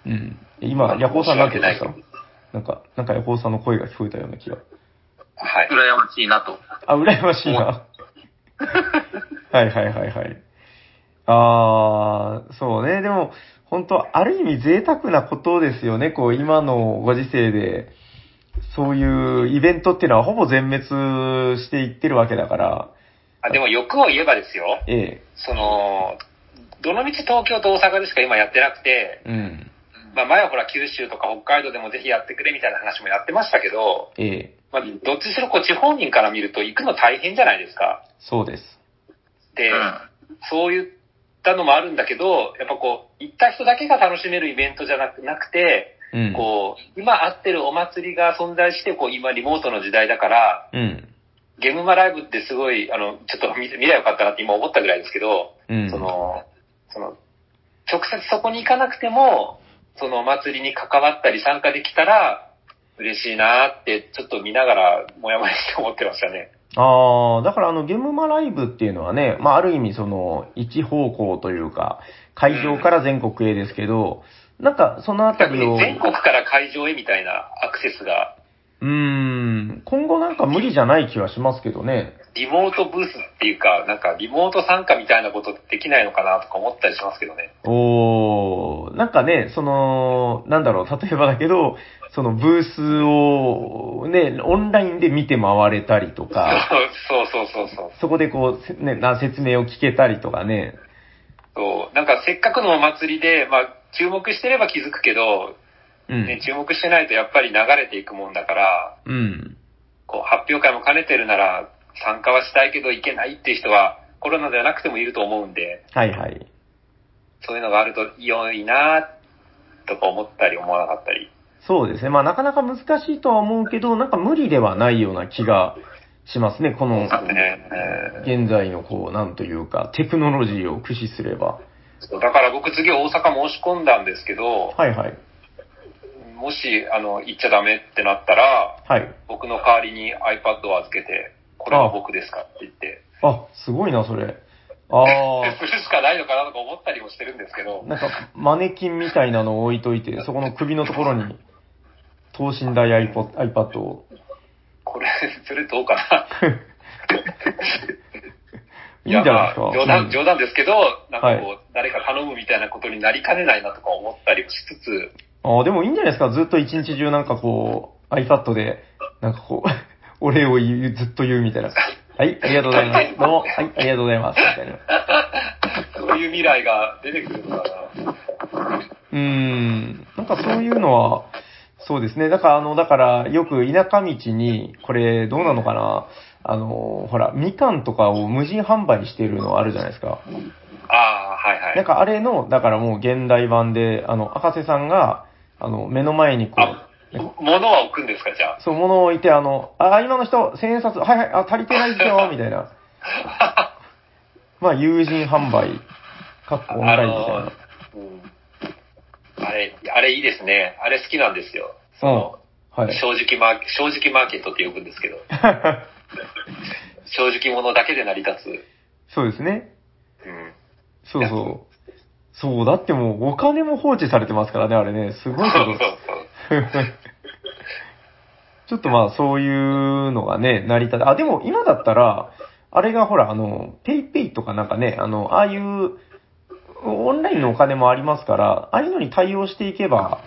うん。今、ヤホーさんなんて言った？なんか、なんかヤホーさんの声が聞こえたような気が。はい。羨ましいなと。あ、羨ましいな。はいはいはいはい。あー、そうね。でも、本当ある意味贅沢なことですよね。こう、今のご時世で、そういうイベントっていうのはほぼ全滅していってるわけだから、あでも欲を言えばですよ、えその、どのみち東京と大阪でしか今やってなくて、え、うん、まあ前はほら九州とか北海道でもぜひやってくれみたいな話もやってましたけど、ええ、まあどっちにしろこう地方民から見ると行くの大変じゃないですか。そうです。で、うん。そういったのもあるんだけど、やっぱこう、行った人だけが楽しめるイベントじゃなくなくて、うん。こう、今会ってるお祭りが存在して、こう今リモートの時代だから、うん。ゲームマライブってすごい、あの、ちょっと見見りゃよかったなって今思ったぐらいですけど、うん。その、その、直接そこに行かなくても、そのお祭りに関わったり参加できたら、嬉しいなって、ちょっと見ながら、もやもやして思ってましたね。ああ、だからあの、ゲームマライブっていうのはね、まあ、ある意味その、一方向というか、会場から全国へですけど、なんか、そのあた逆りを、に全国から会場へみたいなアクセスが、うーん、今後なんか無理じゃない気はしますけどね。リモートブースっていうか、なんかリモート参加みたいなことできないのかなとか思ったりしますけどね。おー、なんかね、その、なんだろう、例えばだけど、そのブースをね、オンラインで見て回れたりとか、そうそうそうそう。そこでこう、せね、な説明を聞けたりとかね。そう。なんかせっかくのお祭りで、まあ、注目してれば気づくけど、うん。ね、注目してないとやっぱり流れていくもんだから、うん。こう、発表会も兼ねてるなら、参加はしたいけど行けないっていう人は、コロナではなくてもいると思うんで、はいはい。そういうのがあると良いなとか思ったり思わなかったり。そうですね。まあなかなか難しいとは思うけど、なんか無理ではないような気がしますね。この、現在のこう、なんというか、テクノロジーを駆使すれば。そうだから僕次大阪申し込んだんですけど、はいはい。もし、あの、行っちゃダメってなったら、はい。僕の代わりに iPad を預けて、これは僕ですかって言って、あ、すごいな、それ。あ するしかないのかなとか思ったりもしてるんですけどあ、、なんか、マネキンみたいなのを置いといて、そこの首のところに、等身大 iPod, iPad を。これ、それどうかな？いいんじゃないですか？まあ冗談、うん冗談ですけど、なんかこう、はい誰か頼むみたいなことになりかねないなとか思ったりもしつつ、ああ、でもいいんじゃないですか？ずっと一日中なんかこう、iPad で、なんかこう、お礼を言う、ずっと言うみたいな。はい、ありがとうございます。どうも、はい、ありがとうございます。みたいな。そういう未来が出てくるのかな。うーん。なんかそういうのは、そうですね。だから、あの、だから、よく田舎道に、これ、どうなのかなあの、ほら、みかんとかを無人販売してるのあるじゃないですか。ああ、はいはい。なんかあれの、だからもう現代版で、あの、赤瀬さんが、あの、目の前にこあう、、物は置くんですか、じゃそう、物を置いて、あの、あ、今の人、千円札、はいはい、あ、足りてないですよ、みたいな。あ。まあ、友人販売、かっこオンラインみたいな。うんあれ、あれいいですね。あれ好きなんですよ。その、はい。正直マーケ正直マーケットって呼ぶんですけど、正直者だけで成り立つ。そうですね。うん。そうそう。そう、だってもうお金も放置されてますからね、あれね。すごいこと。ちょっとまあそういうのがね、成り立て、あ、でも今だったら、あれがほら、あの、ペイペイとかなんかね、あの、ああいう、オンラインのお金もありますから、ああいうのに対応していけば、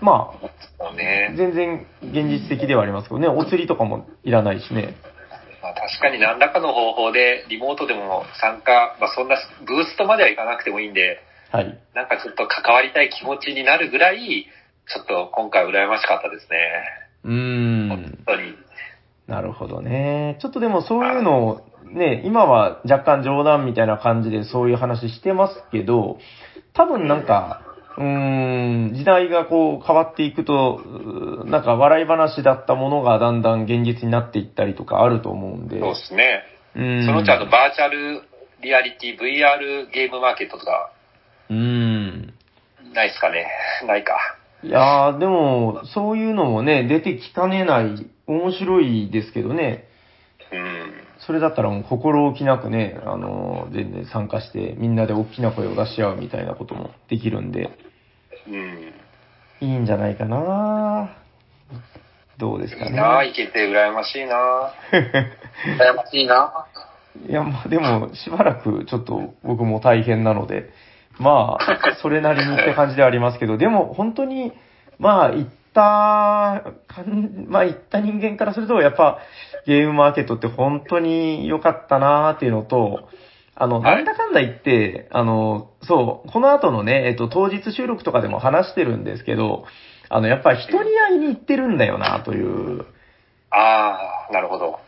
まあ、ね。全然現実的ではありますけどね、お釣りとかもいらないしね。まあ、確かに何らかの方法でリモートでも参加、まあ、そんなブーストまではいかなくてもいいんで、はい。なんかちょっと関わりたい気持ちになるぐらい、ちょっと今回羨ましかったですね。うーん本。当に。なるほどね。ちょっとでもそういうのを、ね、今は若干冗談みたいな感じでそういう話してますけど、多分なんか、うーん、時代がこう変わっていくと、なんか笑い話だったものがだんだん現実になっていったりとかあると思うんで。そうですね。うん。そのうちあとバーチャルリアリティ VR ゲームマーケットとか、うん。ないですかね。ないか。いやー、でも、そういうのもね、出てきかねない、面白いですけどね。うん。それだったらもう心置きなくね、あのー全然参加して、みんなで大きな声を出し合うみたいなこともできるんで、うん。いいんじゃないかなどうですかね。いいなぁ、行けて羨ましいな 羨ましいな。いや、まあでも、しばらくちょっと僕も大変なので、まあ、それなりにって感じではありますけど、でも本当に、まあ、行った、かんまあ行った人間からすると、やっぱゲームマーケットって本当に良かったなーっていうのと、あの、はいなんだかんだ言って、あの、そう、この後のね、えっと、当日収録とかでも話してるんですけど、あの、やっぱ人に会いに行ってるんだよな、という。ああ、なるほど。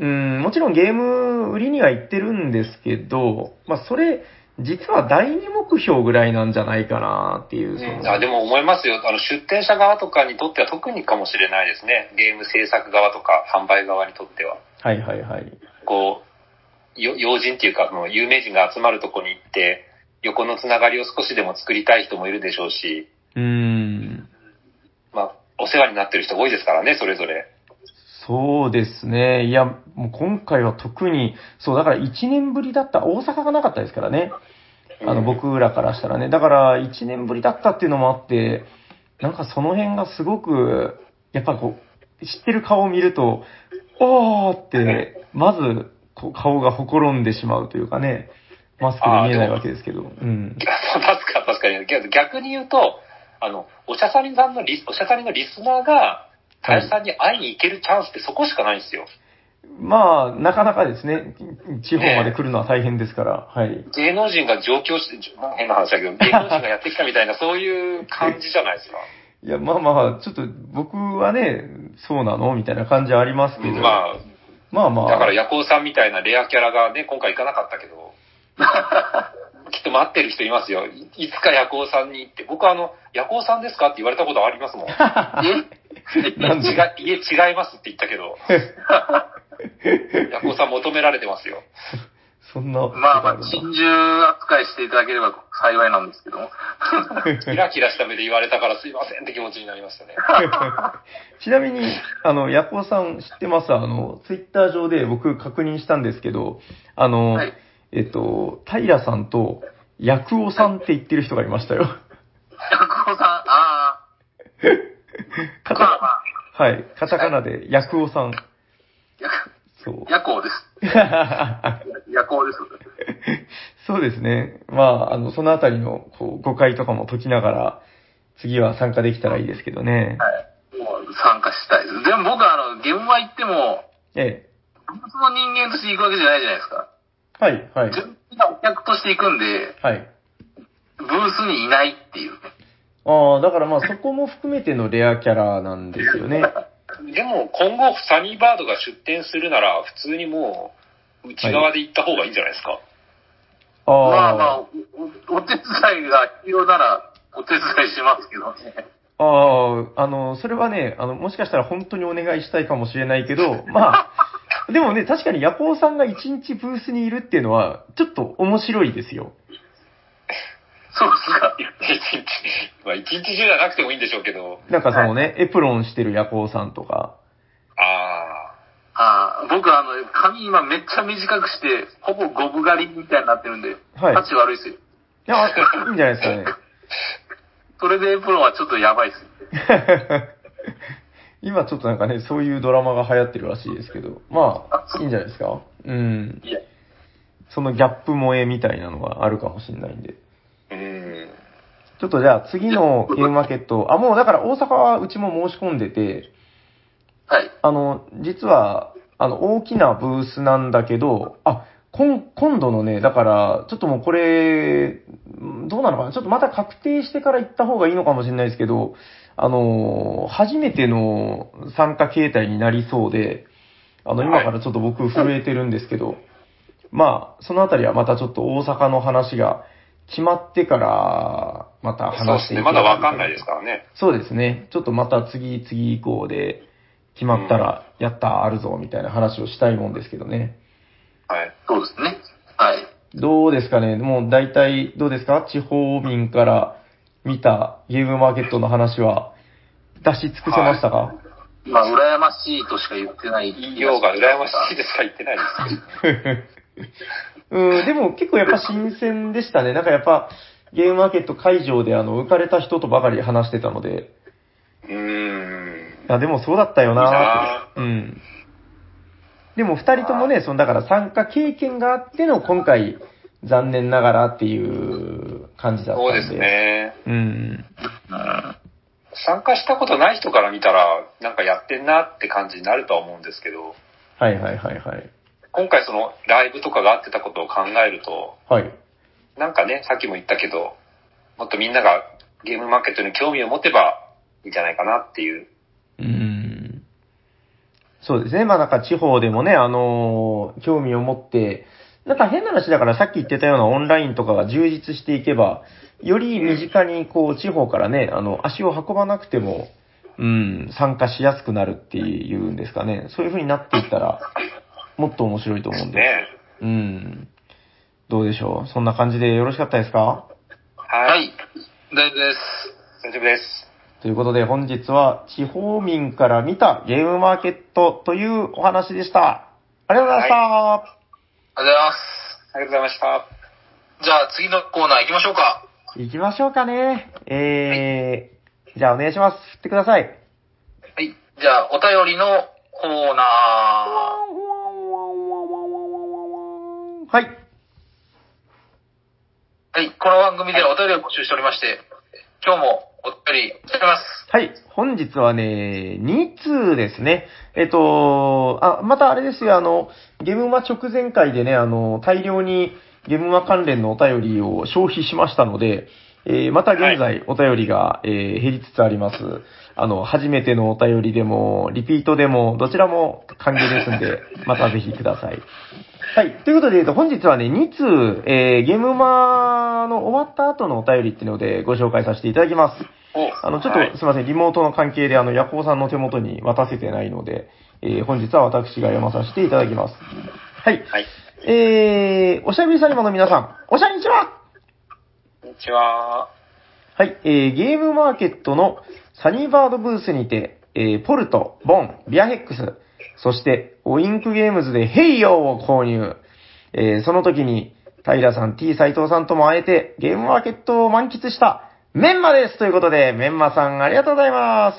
うん、もちろんゲーム売りには行ってるんですけど、まあそれ、実は第二目標ぐらいなんじゃないかなっていう。そのあでも思いますよ。あの、出店者側とかにとっては特にかもしれないですね。ゲーム制作側とか販売側にとっては。はいはいはい。こう、よ要人っていうか、その有名人が集まるとこに行って、横のつながりを少しでも作りたい人もいるでしょうし、うーん。まあ、お世話になってる人多いですからね、それぞれ。そうですね。いや、もう今回は特に、そう、だから1年ぶりだった、大阪がなかったですからね。あの、うん僕らからしたらね。だから1年ぶりだったっていうのもあって、なんかその辺がすごく、やっぱこう、知ってる顔を見ると、おーって、まず、こう顔がほころんでしまうというかね、マスクで見えないわけですけど。うん。確か、確かに。逆逆に言うと、あの、おしゃさりさんのリス、おしゃさりのリスナーが、林さんに会いに行けるチャンスってそこしかないんですよ。まあ、なかなかですね、地方まで来るのは大変ですから、はい。芸能人が上京して、変な話だけど、芸能人がやってきたみたいな、そういう感じじゃないですか。いや、まあまあ、ちょっと僕はね、そうなのみたいな感じはありますけど。ままあまあ。あ、だから、ヤコウさんみたいなレアキャラがね、今回行かなかったけど、きっと待ってる人いますよ。いいつかヤコウさんに行って、僕はあの、ヤコウさんですかって言われたことありますもん。え なんで違い、いえ、違いますって言ったけど、ヤコウさん求められてますよ。そんな。まあまあ、珍獣扱いしていただければ幸いなんですけども。キラキラした目で言われたからすいませんって気持ちになりましたね。ちなみに、あの、ヤコウさん知ってます？あの、ツイッター上で僕確認したんですけど、あの、はいえっと、平さんと、ヤクオさんって言ってる人がいましたよ。ヤクオさん、ああ、カタあ、はい、カタカナでヤクオさん。ヤそう。ヤコウです。ヤコウです。そうですね。まあ、あの、そのあたりの、こう、誤解とかも解きながら、次は参加できたらいいですけどね。はい。もう参加したいです。でも僕はあの、現場行っても、え普通の人間として行くわけじゃないじゃないですか。え。はい、はい。純粋なお客として行くんで、はい。ブースにいないっていうね。ああ、だからまあそこも含めてのレアキャラなんですよね。でも今後サニーバードが出店するなら普通にもう内側で行った方がいいんじゃないですか。ああ、まあまあおお、お手伝いが必要なら、お手伝いしますけどね。ああ、あの、それはね、あの、もしかしたら本当にお願いしたいかもしれないけど、まあ、でもね、確かにヤコウさんが一日ブースにいるっていうのは、ちょっと面白いですよ。そうですか。一日、まあ一日中じゃなくてもいいんでしょうけど、なんかそのね、エプロンしてるヤコウさんとか。あああ、僕あの、髪今めっちゃ短くして、ほぼゴブ狩りみたいになってるんで、はい価値悪いですよ。いや、いいんじゃないですかね。それでエプロンはちょっとやばいです。今ちょっとなんかね、そういうドラマが流行ってるらしいですけど、まあ、いいんじゃないですかうん。いや、そのギャップ萌えみたいなのがあるかもしれないんで。うん。ちょっとじゃあ次のゲームマーケット、あ、もうだから大阪はうちも申し込んでて、はい。あの、実は、あの、大きなブースなんだけど、あ、今今度のね、だから、ちょっともうこれ、んどうなのかな？ちょっとまた確定してから行った方がいいのかもしれないですけど、あの、初めての参加形態になりそうで、あの、今からちょっと僕震えてるんですけど、まあ、そのあたりはまたちょっと大阪の話が決まってから、またそうですね。話していけばまだわかんないですからね。そうですね。ちょっとまた次、次以降で決まったら、やった、あるぞ、みたいな話をしたいもんですけどね。はい。そうですね。はい。どうですかねもう大体、どうですか？地方民から見たゲームマーケットの話は出し尽くせましたか、まあ、羨ましいとしか言ってない。言いようが羨ましいでしか言ってないですけど。うん、でも結構やっぱ新鮮でしたね。なんかやっぱゲームマーケット会場であの浮かれた人とばかり話してたので、うーん。いや、でもそうだったよな。うん。でも二人ともね、そのだから参加経験があっての今回残念ながらっていう感じだったんで。そうです。ね。うん。うん。参加したことない人から見たら、なんかやってんなって感じになるとは思うんですけど、はいはいはいはい。今回そのライブとかがあってたことを考えると、はい。なんかね、さっきも言ったけど、もっとみんながゲームマーケットに興味を持てばいいんじゃないかなっていう。うん。そうですね。まあなんか地方でもね、あのー興味を持って、なんか変な話だからさっき言ってたようなオンラインとかが充実していけば、より身近にこう地方からね、あの、足を運ばなくても、うん、参加しやすくなるっていうんですかね。そういう風になっていったら、もっと面白いと思うんで。ね。うん。どうでしょう？そんな感じでよろしかったですか？は。はいい。大丈夫です。大丈夫です。ということで本日は地方民から見たゲームマーケットというお話でした。ありがとうございました。ありがとうございます。ありがとうございました。じゃあ次のコーナー行きましょうか。行きましょうかね。えー、じゃあお願いします。振ってください。はい。じゃあ、お便りのコーナはい。ー。はい。この番組ではお便りを募集しておりまして、今日もお便り来てます。はい。本日はね、2通ですね。えっと、あ、またあれですよ、あの、ゲームマ直前会でね、あの、大量にゲームマ関連のお便りを消費しましたので、えーまた現在お便りが、えー減りつつあります。あの、初めてのお便りでも、リピートでも、どちらも歓迎ですんで、またぜひください。はい。ということで、えっと本日はね、2通、えーゲームマの終わった後のお便りっていうのでご紹介させていただきます。おあの、ちょっと、はいすいません、リモートの関係で、あの、ヤコウさんの手元に渡せてないので、えー本日は私が読まさせていただきます。はい。はい。えー、おしゃべりサニバの皆さん、おしゃにちはこんにちは。はい、えー、ゲームマーケットのサニーバードブースにて、えー、ポルト、ボン、ビアヘックス、そして、オインクゲームズでヘイヨーを購入。えー、その時に、平さん、T 斉藤さんとも会えて、ゲームマーケットを満喫した、メンマですということで、メンマさんありがとうございます。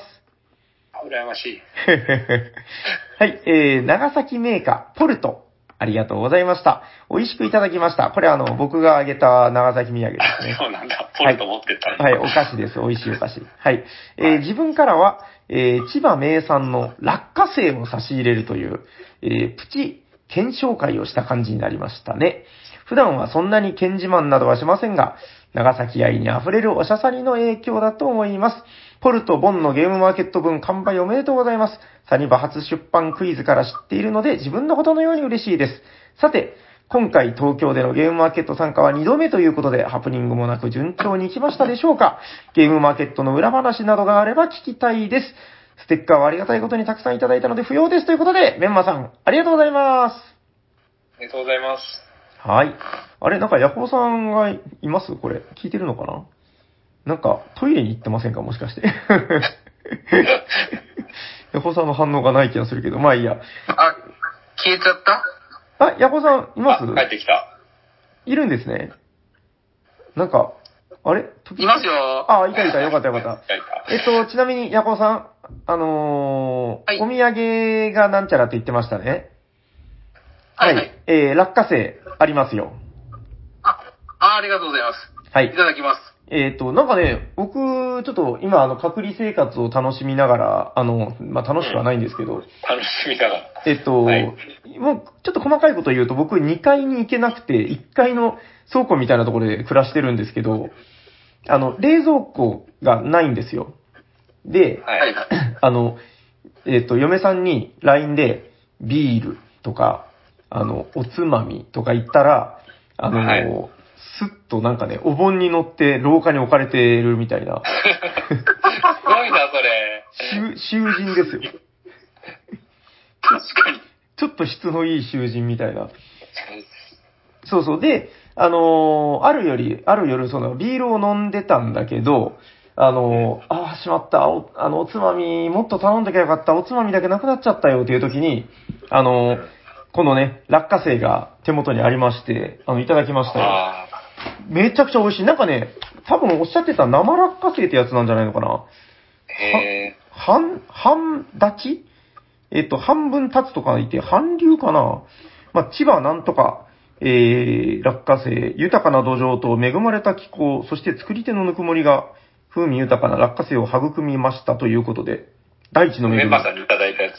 羨ましい。はい、えー、長崎メーカー、ポルト、ありがとうございました。美味しくいただきました。これあの、僕があげた長崎土産ですね。そうなんだ。ポルト持ってったねはい、お菓子です。美味しいお菓子。はい。えー自分からは、えー千葉名産の落花生を差し入れるという、えープチ検証会をした感じになりましたね。普段はそんなに剣自慢などはしませんが、長崎愛に溢れるおしゃさりの影響だと思います。ポルト・ボンのゲームマーケット分完売おめでとうございます。サニバ初出版クイズから知っているので自分のことのように嬉しいです。さて、今回東京でのゲームマーケット参加は2度目ということで、ハプニングもなく順調にいきましたでしょうか？ゲームマーケットの裏話などがあれば聞きたいです。ステッカーはありがたいことにたくさんいただいたので不要ですということで、メンマさん、ありがとうございます。ありがとうございます。はい。あれ、なんかヤコウさんがいます？これ。聞いてるのかな？なんか、トイレに行ってませんか？もしかして。ヤコウさんの反応がない気がするけど、まあいいや。あ、消えちゃった？あ、ヤコウさん、います？あ、帰ってきた。いるんですね。なんか、あれ？いますよ。あ、いたいた、よかったよかった。帰った。えっと、ちなみに、ヤコウさん、あのーはいお土産がなんちゃらって言ってましたね。はいはい。えー、落花生ありますよ。あ、あありがとうございます。はいいた。だきます。えっ、と、なんかね、僕、ちょっと今、あの、隔離生活を楽しみながら、あの、まあ、楽しくはないんですけど、楽しみながら。えっと、はいもう、ちょっと細かいこと言うと、僕、2階に行けなくて、1階の倉庫みたいなところで暮らしてるんですけど、あの、冷蔵庫がないんですよ。で、ははい。あの、えっ、と、嫁さんに LINE で、ビールとか、あの、おつまみとか言ったら、あの、はいすっとなんかね、お盆に乗って廊下に置かれてるみたいな、すごいな、それ。囚囚人ですよ。確かに。ちょっと質のいい囚人みたいな。そうそう。で、あのーあるより、ある夜、その、ビールを飲んでたんだけど、あのーああ、しまった、お、あの、おつまみ、もっと頼んできゃよかった、おつまみだけなくなっちゃったよっていう時に、あのーこのね、落花生が手元にありまして、あの、いただきましたよ。あめちゃくちゃ美味しい。なんかね、多分おっしゃってた生落花生ってやつなんじゃないのかな。あ。へえ。半、半立ち？えっと、半分立つとかいて、半流かな？まあ、千葉なんとか、えー、落花生、豊かな土壌と恵まれた気候、そして作り手のぬくもりが、風味豊かな落花生を育みましたということで、大地の恵み。メンバーさんにいただいたやつ。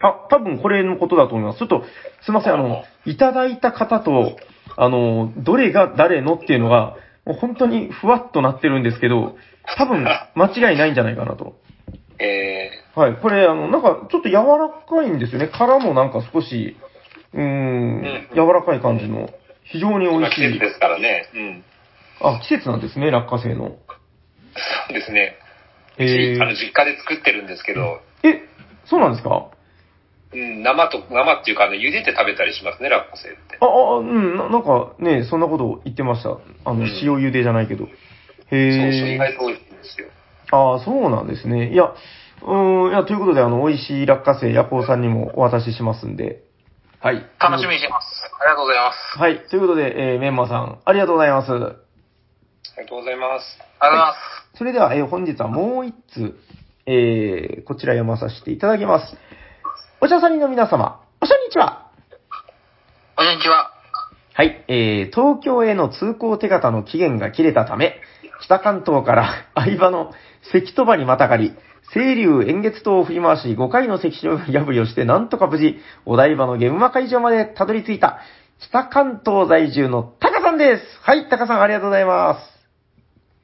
あ、多分これのことだと思います。ちょっと、すいません、あの、いただいた方と、あの、どれが誰のっていうのが、もう本当にふわっとなってるんですけど、多分間違いないんじゃないかなと。えはい。これ、あの、なんか、ちょっと柔らかいんですよね。殻もなんか少し、うーん、ん柔らかい感じの、非常にー、美味しい。今季節ですからね。うん。あ、季節なんですね、落花生の。そうですね。えあの、実家で作ってるんですけど、え、そうなんですか？うん、生と、生っていうかね、茹でて食べたりしますね、落花生って。あ、あ、うんな、なんかね、そんなこと言ってました。あの、うん塩茹でじゃないけど。そうそう、意へえ。外と美味しいんですよ。ああ、そうなんですね。いや、うーん、いや、ということで、あの、美味しい落花生、ヤコウさんにもお渡ししますんで。はい。楽しみにしてます。ありがとうございます。はい。ということで、えー、メンマさん、ありがとうございます。ありがとうございます。ありがとうございます。それでは、えー本日はもう一つ、えー、こちら読まさせていただきます。おしゃさりの皆様、おしゃにちは。こんにちは。はい、えー、東京への通行手形の期限が切れたため、北関東から 相場の関戸場にまたがり、清流円月島を振り回し、5回の関所破りをして、なんとか無事、お台場のゲームマ会場までたどり着いた、北関東在住のタカさんです。はい、タカさんありがとうございます。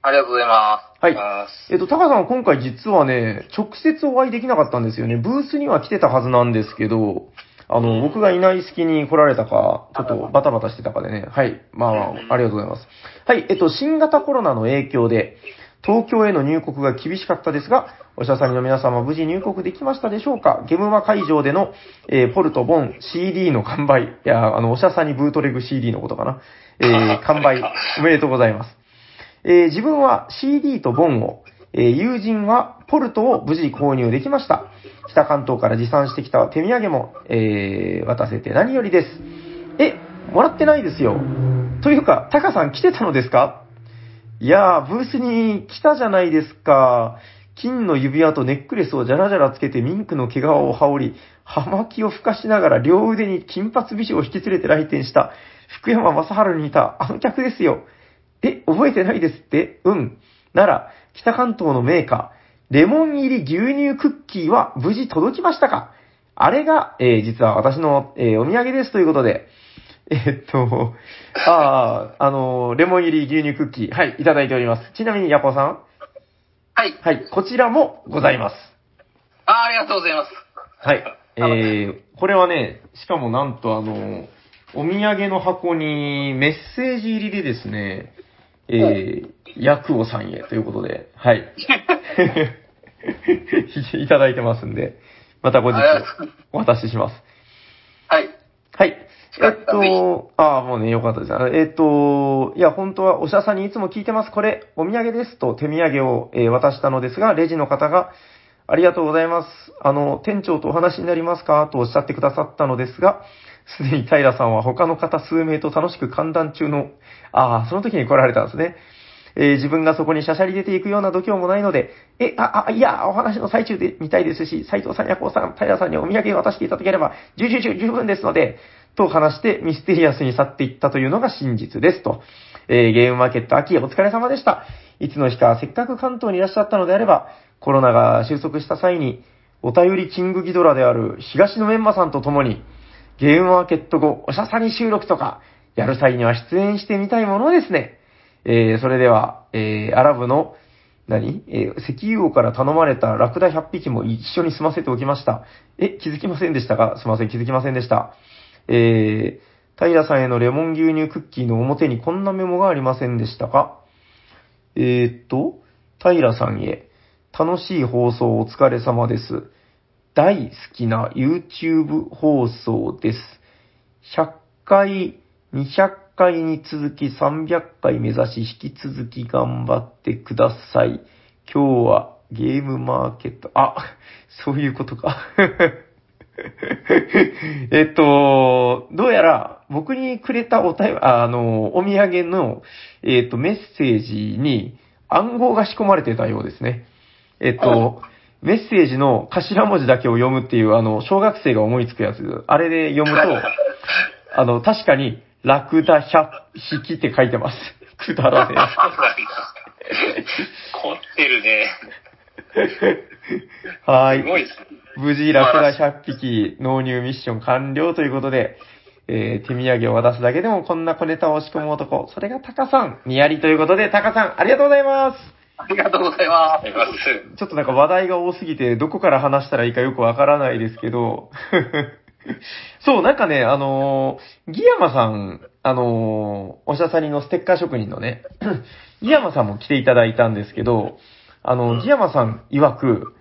ありがとうございまはい。あえっと、タカさんは今回実はね、直接お会いできなかったんですよね。ブースには来てたはずなんですけど、あの、僕がいない隙に来られたか、ちょっとバタバタしてたかでね。はい。まあまあ、ありがとうございます。はい。えっと、新型コロナの影響で、東京への入国が厳しかったですが、おしゃさんの皆様無事入国できましたでしょうか？ゲームマ会場での、えーポルト、ボン、CD の完売。いや、あの、おしゃさんにブートレグ CD のことかな。えー完売、おめでとうございます。えー自分は CD とボンを、えー友人はポルトを無事購入できました。北関東から持参してきた手土産も、えー渡せて何よりです。え、もらってないですよ。というか、タカさん来てたのですか？いやー、ブースに来たじゃないですか。金の指輪とネックレスをじゃらじゃらつけてミンクの毛皮を羽織り、葉巻を吹かしながら両腕に金髪美女を引き連れて来店した福山雅治にいたあの客ですよ。え、覚えてないですって？うん。なら、北関東のメーカー、レモン入り牛乳クッキーは無事届きましたか？あれが、えー実は私の、えーお土産ですということで、えーっと、ああ、あのーレモン入り牛乳クッキー、はい、いただいております。ちなみに、ヤコウさんは？い。はい、こちらもございます。あありがとうございます。はい。えー、これはね、しかもなんとあの、お土産の箱にメッセージ入りでですね、えー、ヤクオさんへということで、はい。いただいてますんで、また後日お渡しします。はい。はい。えっと、ああ、もうね、よかったです。あえっと、いや、本当はおしゃさんにいつも聞いてます。これ、お土産ですと手土産を、えー渡したのですが、レジの方が、ありがとうございます。あの、店長とお話になりますか？とおっしゃってくださったのですが、すでに平さんは他の方数名と楽しく歓談中の、ああ、その時に来られたんですね。えー自分がそこにしゃしゃり出ていくような度胸もないので、え、あ、あ、いや、お話の最中で見たいですし、斉藤さんやこうさん、平さんにお土産渡していただければ、十々十十分ですので、と話してミステリアスに去っていったというのが真実ですと。えーゲームマーケット秋お疲れ様でした。いつの日かせっかく関東にいらっしゃったのであれば、コロナが収束した際に、お便りキングギドラである東野メンマさんと共に、ゲームマーケット後、おしゃさに収録とか、やる際には出演してみたいものですね。えー、それでは、えー、アラブの、何？えー、石油王から頼まれたラクダ100匹も一緒に済ませておきました。え、気づきませんでしたか？すいません、気づきませんでした。えー、平さんへのレモン牛乳クッキーの表にこんなメモがありませんでしたか？えーっと、平さんへ、楽しい放送お疲れ様です。大好きな YouTube 放送です。100回、200回に続き300回目指し引き続き頑張ってください。今日はゲームマーケット、あ、そういうことか。えっと、どうやら僕にくれたおたよあの、お土産の、えっと、メッセージに暗号が仕込まれてたようですね。えっと、メッセージの頭文字だけを読むっていう、あの、小学生が思いつくやつ。あれで読むと、あの、確かに、ラクダ100匹って書いてます。くだらねそうなんだ。凝ってるね。え。はーい。すごいですね。無事、ラクダ100匹納入ミッション完了ということで、えー、手土産を渡すだけでもこんな小ネタを仕込む男、それがタカさん、ニヤリということで、タカさん、ありがとうございます。ありがとうございます。ちょっとなんか話題が多すぎて、どこから話したらいいかよくわからないですけど、そう、なんかね、あのーギヤマさん、あのーおしゃさりのステッカー職人のね、ギヤマさんも来ていただいたんですけど、あの、ギヤマさん曰く、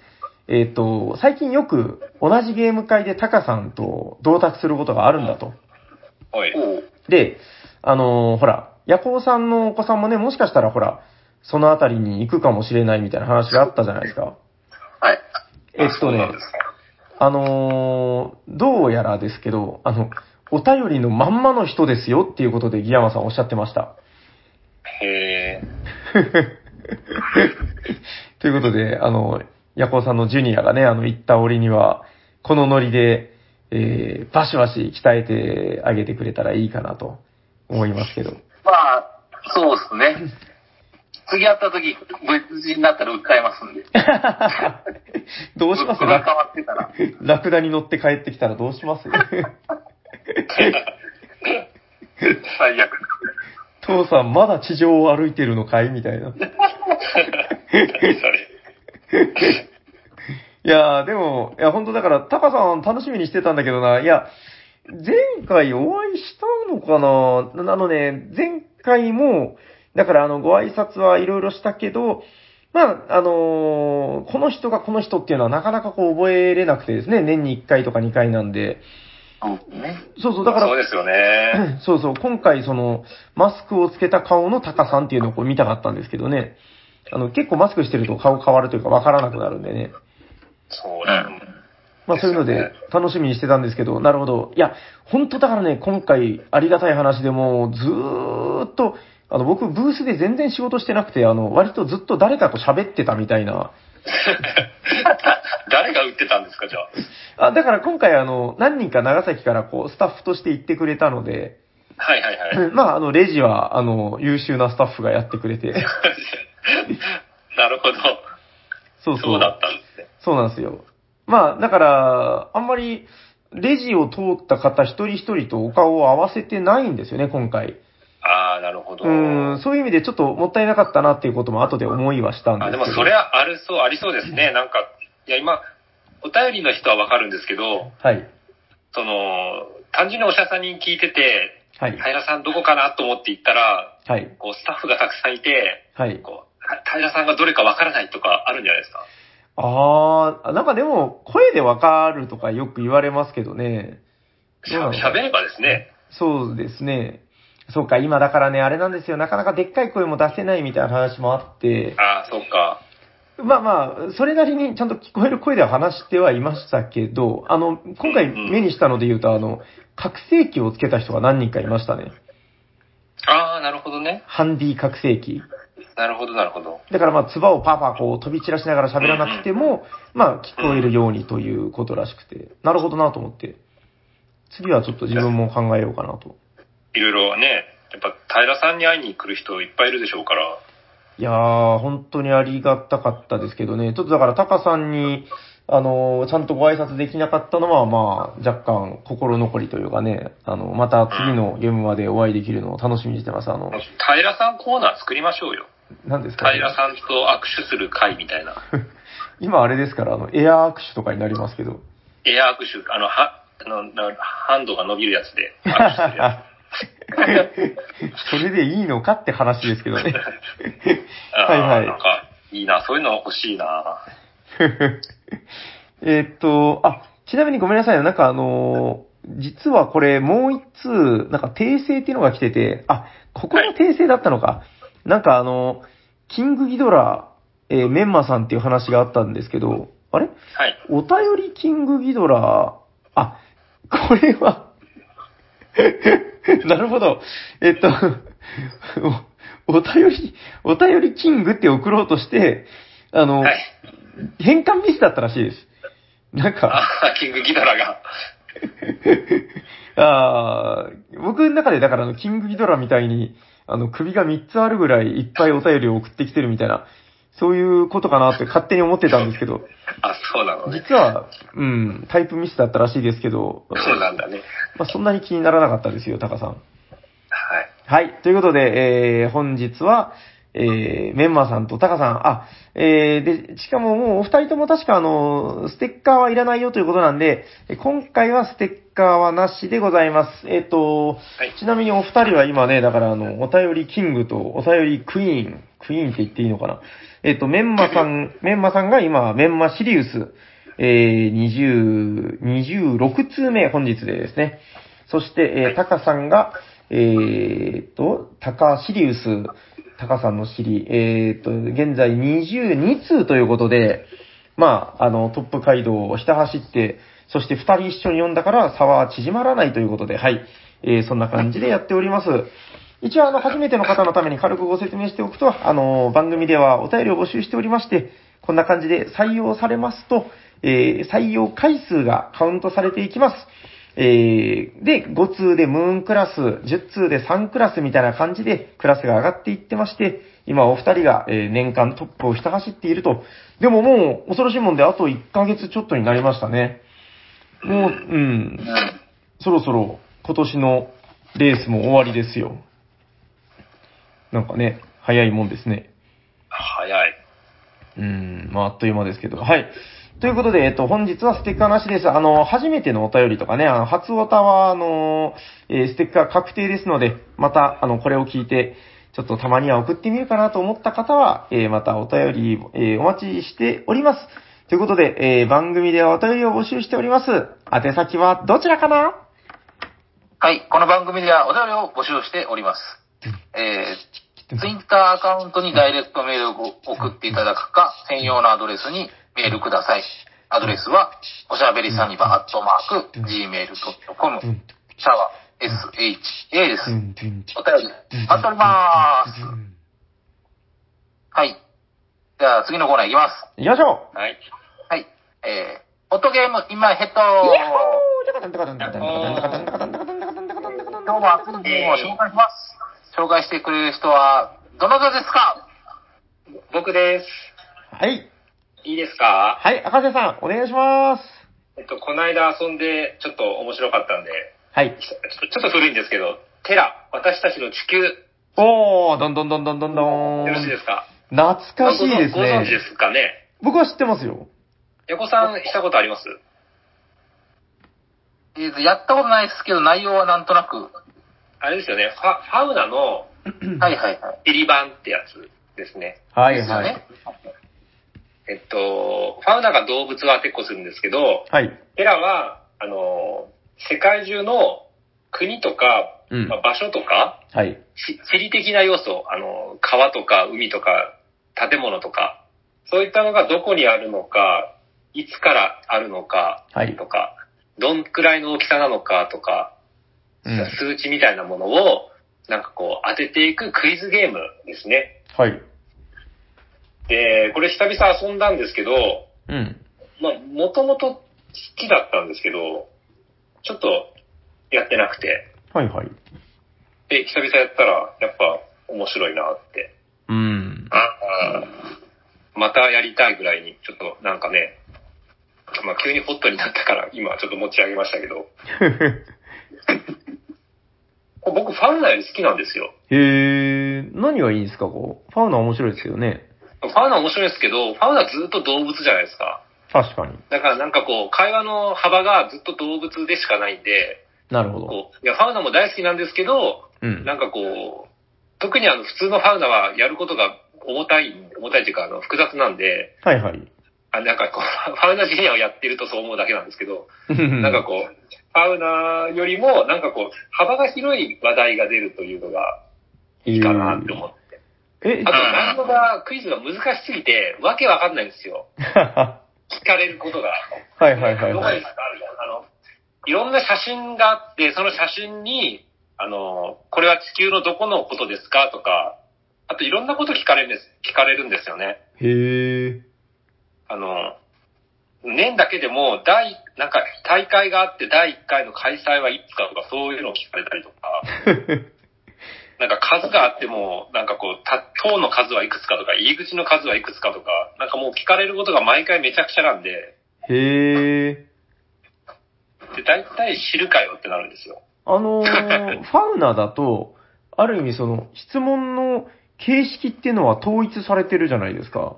えっ、と、最近よく同じゲーム会でタカさんと同卓することがあるんだと。はい。で、あのーほら、ヤコウさんのお子さんもね、もしかしたらほら、そのあたりに行くかもしれないみたいな話があったじゃないですか。はい。えっとねあのーどうやらですけど、あの、お便りのまんまの人ですよっていうことでギヤマさんおっしゃってました。へえ。ということで、あの、ヤコウさんのジュニアがね、あの、行った折には、このノリで、えー、バシバシ鍛えてあげてくれたらいいかなと思いますけど。まあ、そうですね。次会った時、無事になったら訴えますんで。どうします？僕が変わってたら。ラクダに乗って帰ってきたらどうします？最悪。父さん、まだ地上を歩いてるのかい？みたいな。いやー、でも、いや、本当だから、タカさん楽しみにしてたんだけどな、いや、前回お会いしたのかなあのね、前回も、だからあの、ご挨拶はいろいろしたけど、まあ、あのーこの人がこの人っていうのはなかなかこう覚えれなくてですね、年に1回とか2回なんで、うんね。そうそう、だからそう、ですよね。そうそう、今回その、マスクをつけた顔のタカさんっていうのをこう見たかったんですけどね、あの、結構マスクしてると顔変わるというかわからなくなるんでね。そうだ。うん。まあそういうので楽しみにしてたんですけど、なるほど。いや、本当だからね、今回ありがたい話でもうずーっと、あの僕ブースで全然仕事してなくて、あの、割とずっと誰かと喋ってたみたいな。誰が売ってたんですか、じゃあ？あ、だから今回あの、何人か長崎からこう、スタッフとして行ってくれたので、はいはいはい。まああの、レジはあの、優秀なスタッフがやってくれて、なるほど。そうそう。そうだったんですね。そうなんですよ。まあ、だから、あんまり、レジを通った方一人一人とお顔を合わせてないんですよね、今回。ああ、なるほど。うん、そういう意味でちょっともったいなかったなっていうことも後で思いはしたんですあけど。でもそれはあるそう、ありそうですね。なんか、いや今、お便りの人はわかるんですけど、はい。その、単純にお医者さんに聞いてて、はい。平さんどこかなと思って行ったら、はい。こう、スタッフがたくさんいて、はい。こう、平さんがどれかわからないとかあるんじゃないですか？あー、なんかでも、声でわかるとかよく言われますけどね。しゃ喋ればですね。そうですね。そうか、今だからね、あれなんですよ。なかなかでっかい声も出せないみたいな話もあって、ああ、そうか。まあまあ、それなりにちゃんと聞こえる声では話してはいましたけど、あの、今回目にしたので言うと、あの、覚醒器をつけた人が何人かいましたね。ああ、なるほどね。ハンディ覚醒器。なるほど、なるほど。だからまあ、唾をパーパーこう飛び散らしながら喋らなくても、まあ、聞こえるようにということらしくて、なるほどなと思って、次はちょっと自分も考えようかなと。いろいろね、やっぱ平さんに会いに来る人いっぱいいるでしょうから。いやー、本当にありがたかったですけどね、ちょっとだからタカさんに、あのーちゃんとご挨拶できなかったのは、まあ、若干心残りというかね、あの、また次のゲームまでお会いできるのを楽しみにしてます。あの、平さんコーナー作りましょうよ。何ですか、平さんと握手する会みたいな。今あれですから、あの、エア握手とかになりますけど。エア握手、あの、は、あの、なハンドが伸びるやつで握手するや それでいいのかって話ですけどね。つ。はいはいなんか、いいな、そういうの欲しいな。えーっと、あ、ちなみにごめんなさいよ。なんかあのー実はこれもう一通、なんか訂正っていうのが来てて、あ、ここの訂正だったのか。なんかあの、キングギドラ、えーメンマさんっていう話があったんですけど、あれ？はい。お便りキングギドラ、あ、これは、なるほど。えっと、おお便り、お便りキングって送ろうとして、あの、はい。変換ミスだったらしいです。なんか、キングギドラが。あー僕の中でだからあの、キングギドラみたいに、あの、首が3つあるぐらいいっぱいお便りを送ってきてるみたいな、そういうことかなって勝手に思ってたんですけど、あ、そうなのね。実は、うん、タイプミスだったらしいですけど、そうなんだね。まあ、そんなに気にならなかったですよ、タカさん。はい。はい。ということで、えー、本日は、えー、メンマさんとタカさん、あ、えー、で、しかももうお二人とも確かあの、ステッカーはいらないよということなんで、え今回はステッカーはなしでございます。えっ、と、はいちなみにお二人は今ね、だからあの、お便りキングとお便りクイーン、クイーンって言っていいのかな？えっ、と、メンマさん、メンマさんが今、メンマシリウス、えー、20、26通目本日でですね。そして、えー、タカさんが、えーっと、タカシリウス、タカさんのシリ、えーっと、現在22通ということで、まあ、あの、トップ街道をひた走って、そして二人一緒に読んだから差は縮まらないということで、はい。えーそんな感じでやっております。一応、あの、初めての方のために軽くご説明しておくと、あの、番組ではお便りを募集しておりまして、こんな感じで採用されますと、えー採用回数がカウントされていきます。えーで、5通でムーンクラス、10通で3クラスみたいな感じでクラスが上がっていってまして、今お二人が、えー年間トップをひた走っていると。でももう恐ろしいもんであと1ヶ月ちょっとになりましたね。もう、うん、そろそろ今年のレースも終わりですよ。なんかね、早いもんですね。早い。うん、まあ、あっという間ですけど。はい。ということで、えっと、本日はステッカーなしです。あの、初めてのお便りとかね、あの、初オタは、あの、えーステッカー確定ですので、また、あの、これを聞いて、ちょっとたまには送ってみるかなと思った方は、えーまたお便り、えーお待ちしております。ということで、えー番組ではお便りを募集しております。宛先はどちらかな？はい、この番組ではお便りを募集しております。えー、ツイッターアカウントにダイレクトメールを送っていただくか、専用のアドレスにメールください。アドレスは、おしゃべりサニバアットマーク、gmail.com、うんシャワー、SHA です。お便り、待っております。はい。じゃあ次のコーナーいきます。行きましょうはい。えー、ホットゲーム、今ヘッドイヤホー今日も熱いゲームを紹介します。紹介してくれる人は、どなたですか僕です。はい。いいですかはい、赤瀬さん、お願いします。えっと、この間遊んで、ちょっと面白かったんで、はい。ちょっと古いんですけど、テラ、私たちの地球、おー、どんどんどんどんどんどん。よろしいですか懐かしいですご存知で。すかね僕は知ってますよ。横さんしたことあります？えーと、やったことないですけど、内容はなんとなく。あれですよね、ファファウナの はいはいはい。ピリ版ってやつですね。はいはい。ですよね。えっと、ファウナが動物は結構するんですけど、はい。テラは、あの、世界中の国とか、うんまあ場所とか、はい。し地理的な要素、あの、川とか海とか建物とか、そういったのがどこにあるのか、いつからあるのかはいとか、どんくらいの大きさなのかとか、うん。数値みたいなものを、なんかこう当てていくクイズゲームですね。はい。で、これ久々遊んだんですけど、うん。まあ、もともと好きだったんですけど、ちょっとやってなくて、はいはい。で、久々やったら、やっぱ面白いなって。うん。またやりたいぐらいに、ちょっとなんかね、まあ急にホットになったから、今ちょっと持ち上げましたけど、僕ファウナより好きなんですよ。へえ、何がいいんですか、こう？ファウナ面白いですけどね。ファウナ面白いですけど、ファウナずっと動物じゃないですか。確かに。だからなんかこう、会話の幅がずっと動物でしかないんで、なるほど。こう、いや、ファウナも大好きなんですけど、うん。なんかこう、特にあの、普通のファウナはやることが重たい、重たいっていうか、あの、複雑なんで、はいはい。あなんかこう、ファウナジュニアをやってるとそう思うだけなんですけど、ななんかこう、ファウナよりも、なんかこう、幅が広い話題が出るというのがいいかなって思って。え、あと、難度が、クイズが難しすぎて、わけわかんないんですよ。は 聞かれることが。いはいはいはいどこ。あの、いろんな写真があって、その写真に、あの、これは地球のどこのことですかとか、あといろんなこと聞かれるんです、聞かれるんですよね。へえ。あの、年だけでも、第、なんか大会があって第1回の開催はいつかとか、そういうのを聞かれたりとか、なんか数があっても、なんかこう、た塔の数はいくつかとか、入り口の数はいくつかとか、なんかもう聞かれることが毎回めちゃくちゃなんで、へえ。で、大体知るかよってなるんですよ。あのー、ファウナだと、ある意味その、質問の形式っていうのは統一されてるじゃないですか。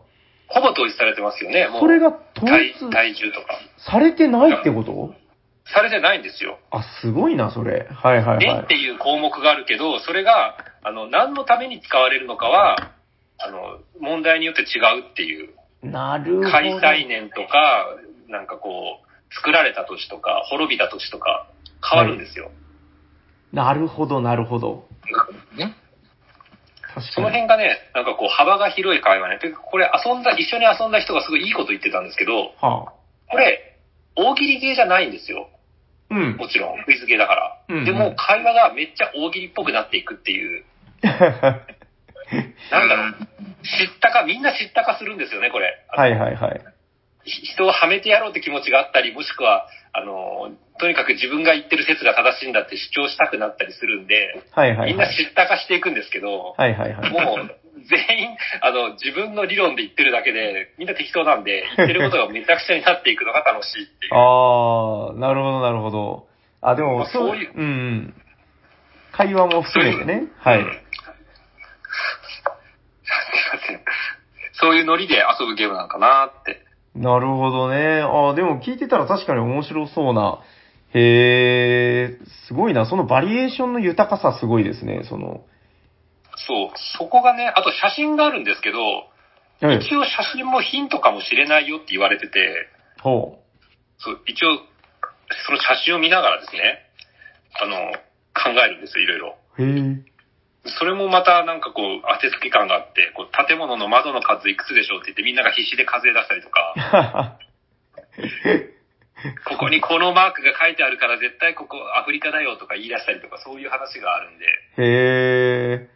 ほぼ統一されてますよね。もうそれが統体一体重とか。されてないってこと？されてないんですよ。あ、すごいな、それ。はいはいは年っていう項目があるけど、それが、あの、何のために使われるのかは、あの、問題によって違うっていう。い。なるほど。開催年とか、なんかこう、作られた年とか、滅びた年とか、変わるんですよ。なるほど、なるほど。ね。確その。辺がね、なんかこう、幅が広い会話ね。でこれ遊んだ、一緒に遊んだ人がすごいいいこと言ってたんですけど、はあ。これ、大喜利ゲーじゃないんですよ。うん。もちろん、クイズゲーだから。うんでも、会話がめっちゃ大喜利っぽくなっていくっていう、なんだろう、知ったか、みんな知ったかするんですよね、これ。はいはいはい。ひ人をはめてやろうって気持ちがあったり、もしくは、あの、とにかく自分が言ってる説が正しいんだって主張したくなったりするんで、はいはいは。みんない知ったかしていくんですけど、はいはいはい。もう、全員、あの、自分の理論で言ってるだけで、みんな適当なんで、言ってることがめちゃくちゃになっていくのが楽しいっていう。あー、なるほどなるほど。あ、でまも、あそういううんうん。会話も含めてね。はい。うん すいません。そういうノリで遊ぶゲームなんかなって。なるほどね。あでも聞いてたら確かに面白そうな。へえ、すごいな。そのバリエーションの豊かさすごいですね。その。そう、そこがね、あと写真があるんですけど、はい。一応写真もヒントかもしれないよって言われてて、ほそう、一応、その写真を見ながらですね、あの、考えるんですよ、いろいろ。う。へえ。それもまたなんかこう、当てつけ感があって、こう建物の窓の数いくつでしょうって言ってみんなが必死で数え出したりとか、ここにこのマークが書いてあるから絶対ここアフリカだよとか言い出したりとかそういう話があるんで、へえ。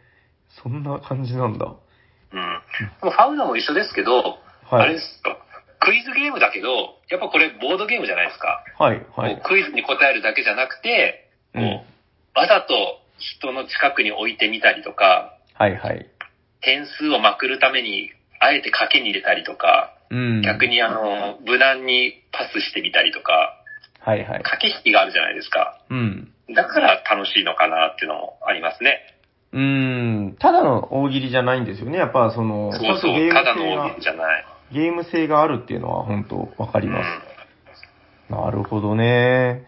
そんな感じなんだ。うん。ファウナも一緒ですけど、あはい。れですよ。クイズゲームだけど、やっぱこれボードゲームじゃないですか。はい、はい。クイズに答えるだけじゃなくて、うんわざと人の近くに置いてみたりとか、はい、はい。点数をまくるために、あえて賭けに入れたりとか、うん。逆にあの、無難にパスしてみたりとか、はい、はい。駆け引きがあるじゃないですか。うん。だから楽しいのかなっていうのもありますね。うーん。ただの大喜利じゃないんですよね。やっぱその、そうそう、ただの性が大喜利じゃない。ゲーム性があるっていうのは本当わかります。うんなるほどね。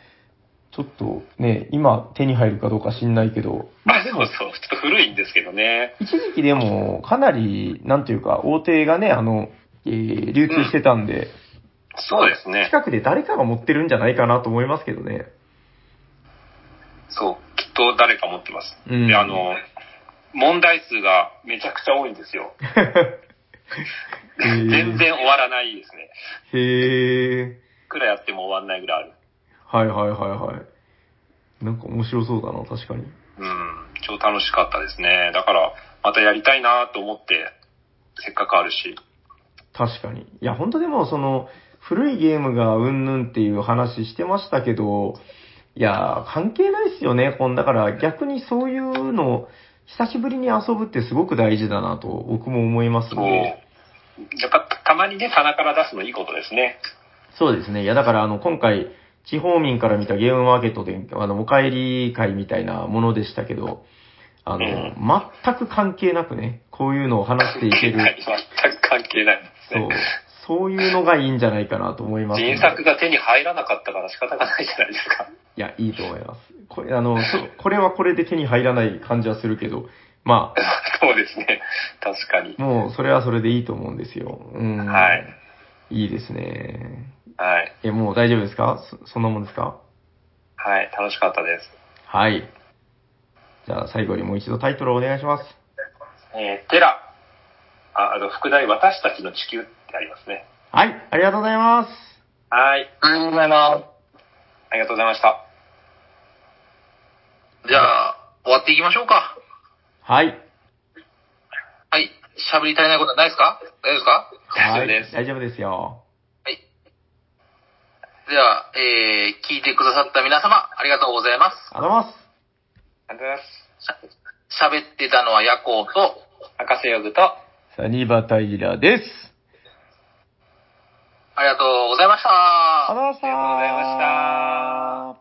ちょっとね、今手に入るかどうか知んないけど、まあでもそう、ちょっと古いんですけどね。一時期でもかなり、なんていうか、大手がね、あの、えー流通してたんで、そうですね。近くで誰かが持ってるんじゃないかなと思いますけどね。そう、きっと誰か持ってます。うんで、あの、問題数がめちゃくちゃ多いんですよ。全然終わらないですね。へえ。いくらやっても終わんないぐらいある。はいはいはいはい。なんか面白そうだな、確かに。うん、超楽しかったですね。だから、またやりたいなと思って、せっかくあるし。確かに。いや、本当でも、その、古いゲームがうんぬんっていう話してましたけど、いや、関係ないっすよね。こんだから逆にそういうの、久しぶりに遊ぶってすごく大事だなと僕も思いますそう。ね。やっぱたまにね、棚から出すのいいことですね。そうですね。いや、だからあの、今回、地方民から見たゲームマーケットで、あの、お帰り会みたいなものでしたけど、あの、うん全く関係なくね、こういうのを話していける、はい全く関係ないですそうね。、そういうのがいいんじゃないかなと思いますので。原作が手に入らなかったから仕方がないじゃないですか。いや、いいと思います。これ、あの、これはこれで手に入らない感じはするけど、ま そうですね。確かにあ、。もう、それはそれでいいと思うんですよ。うん。はい。いいですね。はい。え、もう大丈夫ですか？そそんなもんですか？はい。楽しかったです。はい。じゃあ、最後にもう一度タイトルをお願いします。えーテラ。あ、あの、副題、私たちの地球ってありますね。はい、ありがとうございます。はい。ありがとうございまありがとうございました。す。じゃあ、終わっていきましょうか。はい。はい。喋り足りないことはないですか？大丈夫ですか？はい大丈夫です。大丈夫ですよ。はい。では、えー、聞いてくださった皆様、ありがとうございます。ありがとうございます。ありがとうございます。しゃ喋ってたのはヤコウと、博士ヨグと、サニバタイラです。ありがとうございました。ありがとうございました。